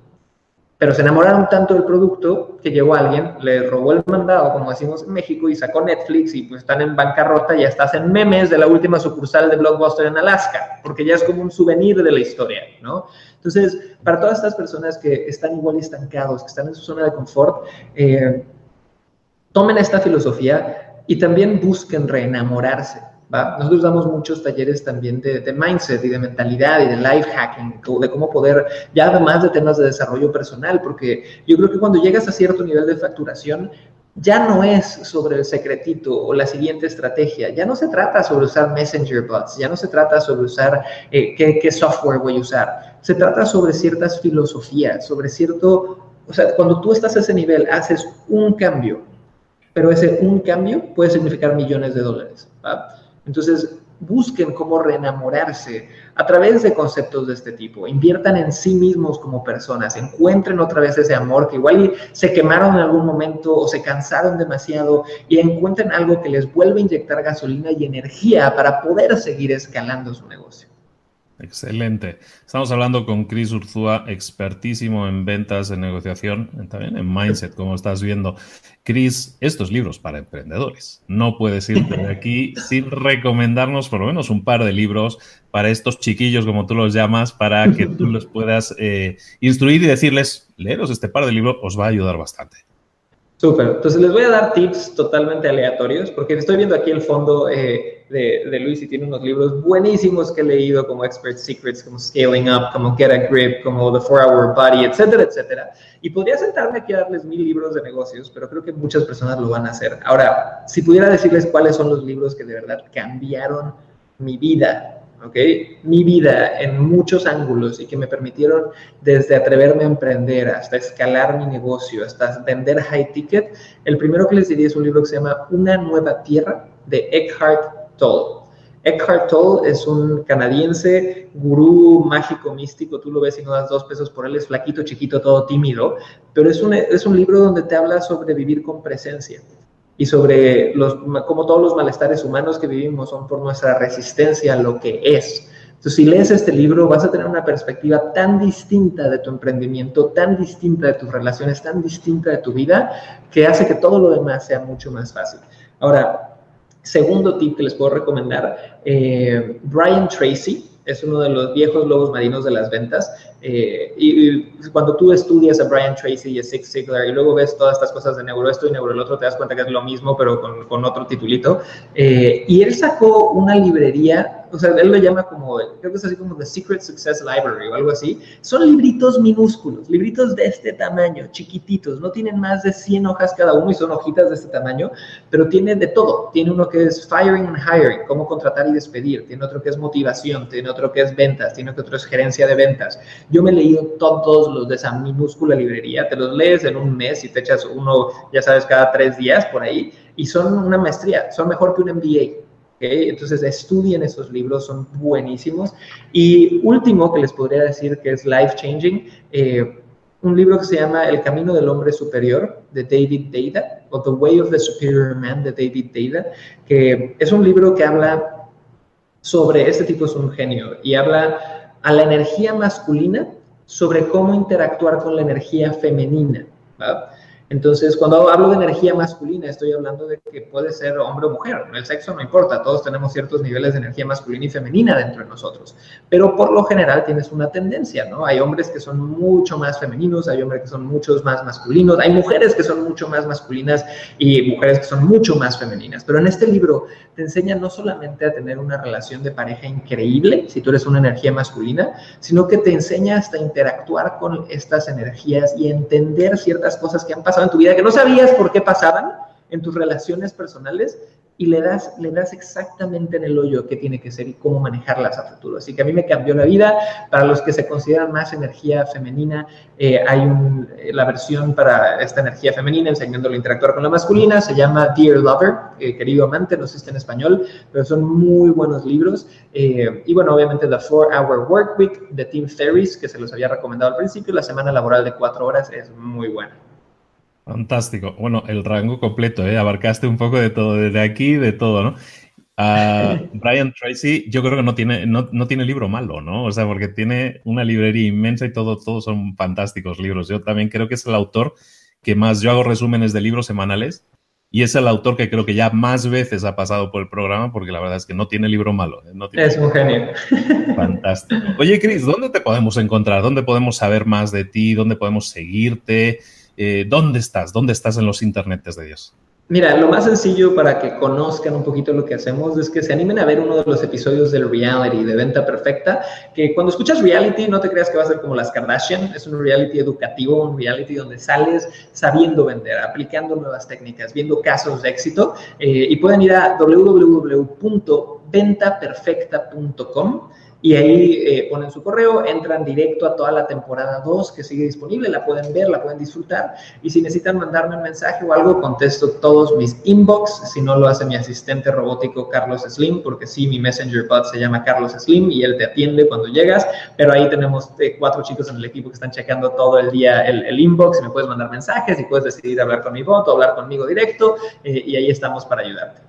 Pero se enamoraron tanto del producto que llegó alguien, le robó el mandado, como decimos en México, y sacó Netflix y pues están en bancarrota y ya estás en memes de la última sucursal de Blockbuster en Alaska, porque ya es como un souvenir de la historia, ¿no? Entonces, para todas estas personas que están igual estancados, que están en su zona de confort, eh, tomen esta filosofía y también busquen reenamorarse nosotros damos muchos talleres también de, mindset y de mentalidad y de life hacking, de cómo poder, ya además de temas de desarrollo personal, porque yo creo que cuando llegas a cierto nivel de facturación, ya no es sobre el secretito o la siguiente estrategia, ya no se trata sobre usar Messenger bots, ya no se trata sobre usar eh, qué, qué software voy a usar, se trata sobre ciertas filosofías, sobre cierto, o sea, cuando tú estás a ese nivel, haces un cambio, pero ese un cambio puede significar millones de dólares. ¿va? Entonces, busquen cómo reenamorarse a través de conceptos de este tipo. Inviertan en sí mismos como personas, encuentren otra vez ese amor que igual se quemaron en algún momento o se cansaron demasiado y encuentren algo que les vuelva a inyectar gasolina y energía para poder seguir escalando su negocio. Excelente. Estamos hablando con Chris Urzúa, expertísimo en ventas, en negociación, también en mindset, como estás viendo. Chris, estos libros para emprendedores. No puedes irte de aquí sin recomendarnos por lo menos un par de libros para estos chiquillos, como tú los llamas, para que tú los puedas eh, instruir y decirles, leeros este par de libros, os va a ayudar bastante. Súper. Entonces les voy a dar tips totalmente aleatorios, porque estoy viendo aquí el fondo eh, de, Luis y tiene unos libros buenísimos que he leído, como Expert Secrets, como Scaling Up, como Get a Grip, como The Four Hour Body, etcétera, etcétera. Y podría sentarme aquí a darles mil libros de negocios, pero creo que muchas personas lo van a hacer. Ahora, si pudiera decirles cuáles son los libros que de verdad cambiaron mi vida, ¿ok? Mi vida en muchos ángulos y que me permitieron desde atreverme a emprender hasta escalar mi negocio, hasta vender high ticket. El primero que les diría es un libro que se llama Una nueva tierra de Eckhart Tolle. Eckhart Tolle es un canadiense, gurú mágico místico, tú lo ves y no das dos pesos por él, es flaquito, chiquito, todo tímido, pero es un, es un libro donde te habla sobre vivir con presencia y sobre los, cómo todos los malestares humanos que vivimos son por nuestra resistencia a lo que es. Entonces, si lees este libro, vas a tener una perspectiva tan distinta de tu emprendimiento, tan distinta de tus relaciones, tan distinta de tu vida, que hace que todo lo demás sea mucho más fácil. Ahora, segundo tip que les puedo recomendar, eh, Brian Tracy, es uno de los viejos lobos marinos de las ventas. Eh, y, cuando tú estudias a Brian Tracy y a Six Ziglar y luego ves todas estas cosas de neuro esto y neuro el otro, te das cuenta que es lo mismo, pero con, con otro titulito. Eh, y él sacó una librería, o sea, él lo llama como, creo que es así como The Secret Success Library o algo así. Son libritos minúsculos, libritos de este tamaño, chiquititos, no tienen más de 100 hojas cada uno y son hojitas de este tamaño, pero tiene de todo. Tiene uno que es Firing and Hiring, cómo contratar y despedir, tiene otro que es motivación, tiene otro que es ventas, tiene otro que es gerencia de ventas. Yo me he leído todos los de esa minúscula librería, te los lees en un mes y te echas uno, ya sabes, cada tres días por ahí, y son una maestría, son mejor que un MBA. Entonces estudien esos libros, son buenísimos. Y último que les podría decir que es life changing, eh, un libro que se llama El Camino del Hombre Superior de David Deida, o The Way of the Superior Man de David Deida, que es un libro que habla sobre, este tipo es un genio, y habla a la energía masculina sobre cómo interactuar con la energía femenina. Entonces, cuando hablo de energía masculina, estoy hablando de que puede ser hombre o mujer. El sexo no importa, todos tenemos ciertos niveles de energía masculina y femenina dentro de nosotros. Pero por lo general tienes una tendencia, ¿no? Hay hombres que son mucho más femeninos, hay hombres que son muchos más masculinos, hay mujeres que son mucho más masculinas y mujeres que son mucho más femeninas. Pero en este libro te enseña no solamente a tener una relación de pareja increíble, si tú eres una energía masculina, sino que te enseña hasta interactuar con estas energías y entender ciertas cosas que han pasado en tu vida que no sabías por qué pasaban en tus relaciones personales y le das, le das exactamente en el hoyo que tiene que ser y cómo manejarlas a futuro. Así que a mí me cambió la vida. Para los que se consideran más energía femenina, eh, hay un, eh, la versión para esta energía femenina enseñándole a interactuar con la masculina. Se llama Dear Lover, eh, querido amante, no sé si está en español, pero son muy buenos libros. y bueno, obviamente The Four Hour Work Week de Tim Ferriss, que se los había recomendado al principio. La semana laboral de cuatro horas es muy buena. Fantástico. Bueno, el rango completo, ¿eh? Abarcaste un poco de todo, desde aquí, de todo, ¿no? Uh, Brian Tracy, yo creo que no tiene, no, tiene libro malo, ¿no? O sea, porque tiene una librería inmensa y todo, todos son fantásticos libros. Yo también creo que es el autor que más, yo hago resúmenes de libros semanales y es el autor que creo que ya más veces ha pasado por el programa porque la verdad es que no tiene libro malo. ¿eh? es un genio. Fantástico. Oye, Chris, ¿dónde te podemos encontrar? ¿Dónde podemos saber más de ti? ¿Dónde podemos seguirte? Eh, ¿dónde estás? ¿Dónde estás en los internetes de Dios? Mira, lo más sencillo para que conozcan un poquito lo que hacemos es que se animen a ver uno de los episodios del reality de Venta Perfecta, que cuando escuchas reality no te creas que va a ser como las Kardashian, es un reality educativo, un reality donde sales sabiendo vender, aplicando nuevas técnicas, viendo casos de éxito eh, y pueden ir a www.ventaperfecta.com y ahí eh, ponen su correo, entran directo a toda la temporada 2 que sigue disponible, la pueden ver, la pueden disfrutar. Y si necesitan mandarme un mensaje o algo, contesto todos mis inbox, si no lo hace mi asistente robótico Carlos Slim, porque sí, mi messenger bot se llama Carlos Slim y él te atiende cuando llegas, pero ahí tenemos eh, cuatro chicos en el equipo que están checando todo el día el, inbox. Y me puedes mandar mensajes y puedes decidir hablar con mi bot o hablar conmigo directo eh, y ahí estamos para ayudarte.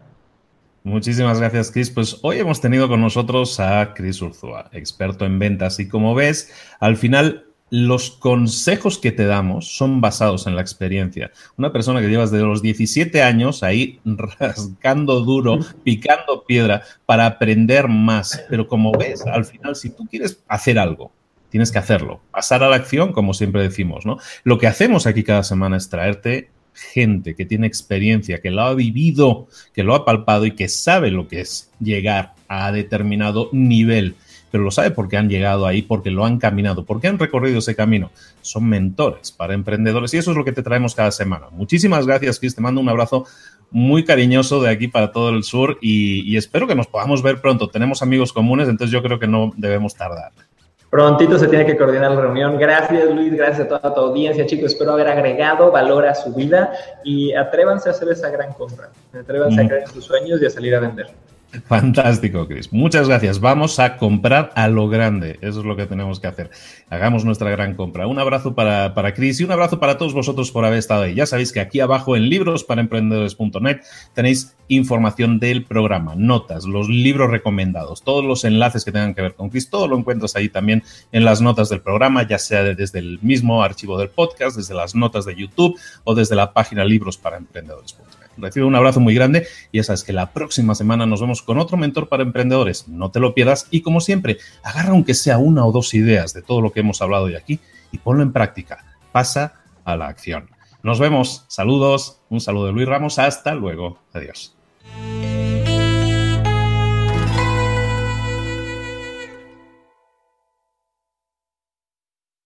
Muchísimas gracias, Chris. Pues hoy hemos tenido con nosotros a Chris Urzúa, experto en ventas. Y como ves, al final los consejos que te damos son basados en la experiencia. Una persona que llevas desde los 17 años ahí rascando duro, picando piedra para aprender más. Pero como ves, al final, si tú quieres hacer algo, tienes que hacerlo. Pasar a la acción, como siempre decimos, ¿no? Lo que hacemos aquí cada semana es traerte gente que tiene experiencia, que lo ha vivido, que lo ha palpado y que sabe lo que es llegar a determinado nivel, pero lo sabe porque han llegado ahí, porque lo han caminado, porque han recorrido ese camino. Son mentores para emprendedores y eso es lo que te traemos cada semana. Muchísimas gracias, Chris. Te mando un abrazo muy cariñoso de aquí para todo el sur y, y espero que nos podamos ver pronto. Tenemos amigos comunes, entonces yo creo que no debemos tardar. Prontito se tiene que coordinar la reunión. Gracias Luis, gracias a toda tu audiencia, chicos. Espero haber agregado valor a su vida y atrévanse a hacer esa gran compra. Atrévanse a creer en sus sueños y a salir a vender. Fantástico, Chris. Muchas gracias. Vamos a comprar a lo grande. Eso es lo que tenemos que hacer. Hagamos nuestra gran compra. Un abrazo para, para Chris y un abrazo para todos vosotros por haber estado ahí. Ya sabéis que aquí abajo en librosparaemprendedores.net tenéis información del programa, notas, los libros recomendados, todos los enlaces que tengan que ver con Chris. Todo lo encuentras ahí también en las notas del programa, ya sea desde el mismo archivo del podcast, desde las notas de YouTube o desde la página librosparaemprendedores.net. Recibe un abrazo muy grande y ya sabes que la próxima semana nos vemos con otro mentor para emprendedores. No te lo pierdas y como siempre, agarra aunque sea una o dos ideas de todo lo que hemos hablado hoy aquí y ponlo en práctica. Pasa a la acción. Nos vemos. Saludos. Un saludo de Luis Ramos. Hasta luego. Adiós.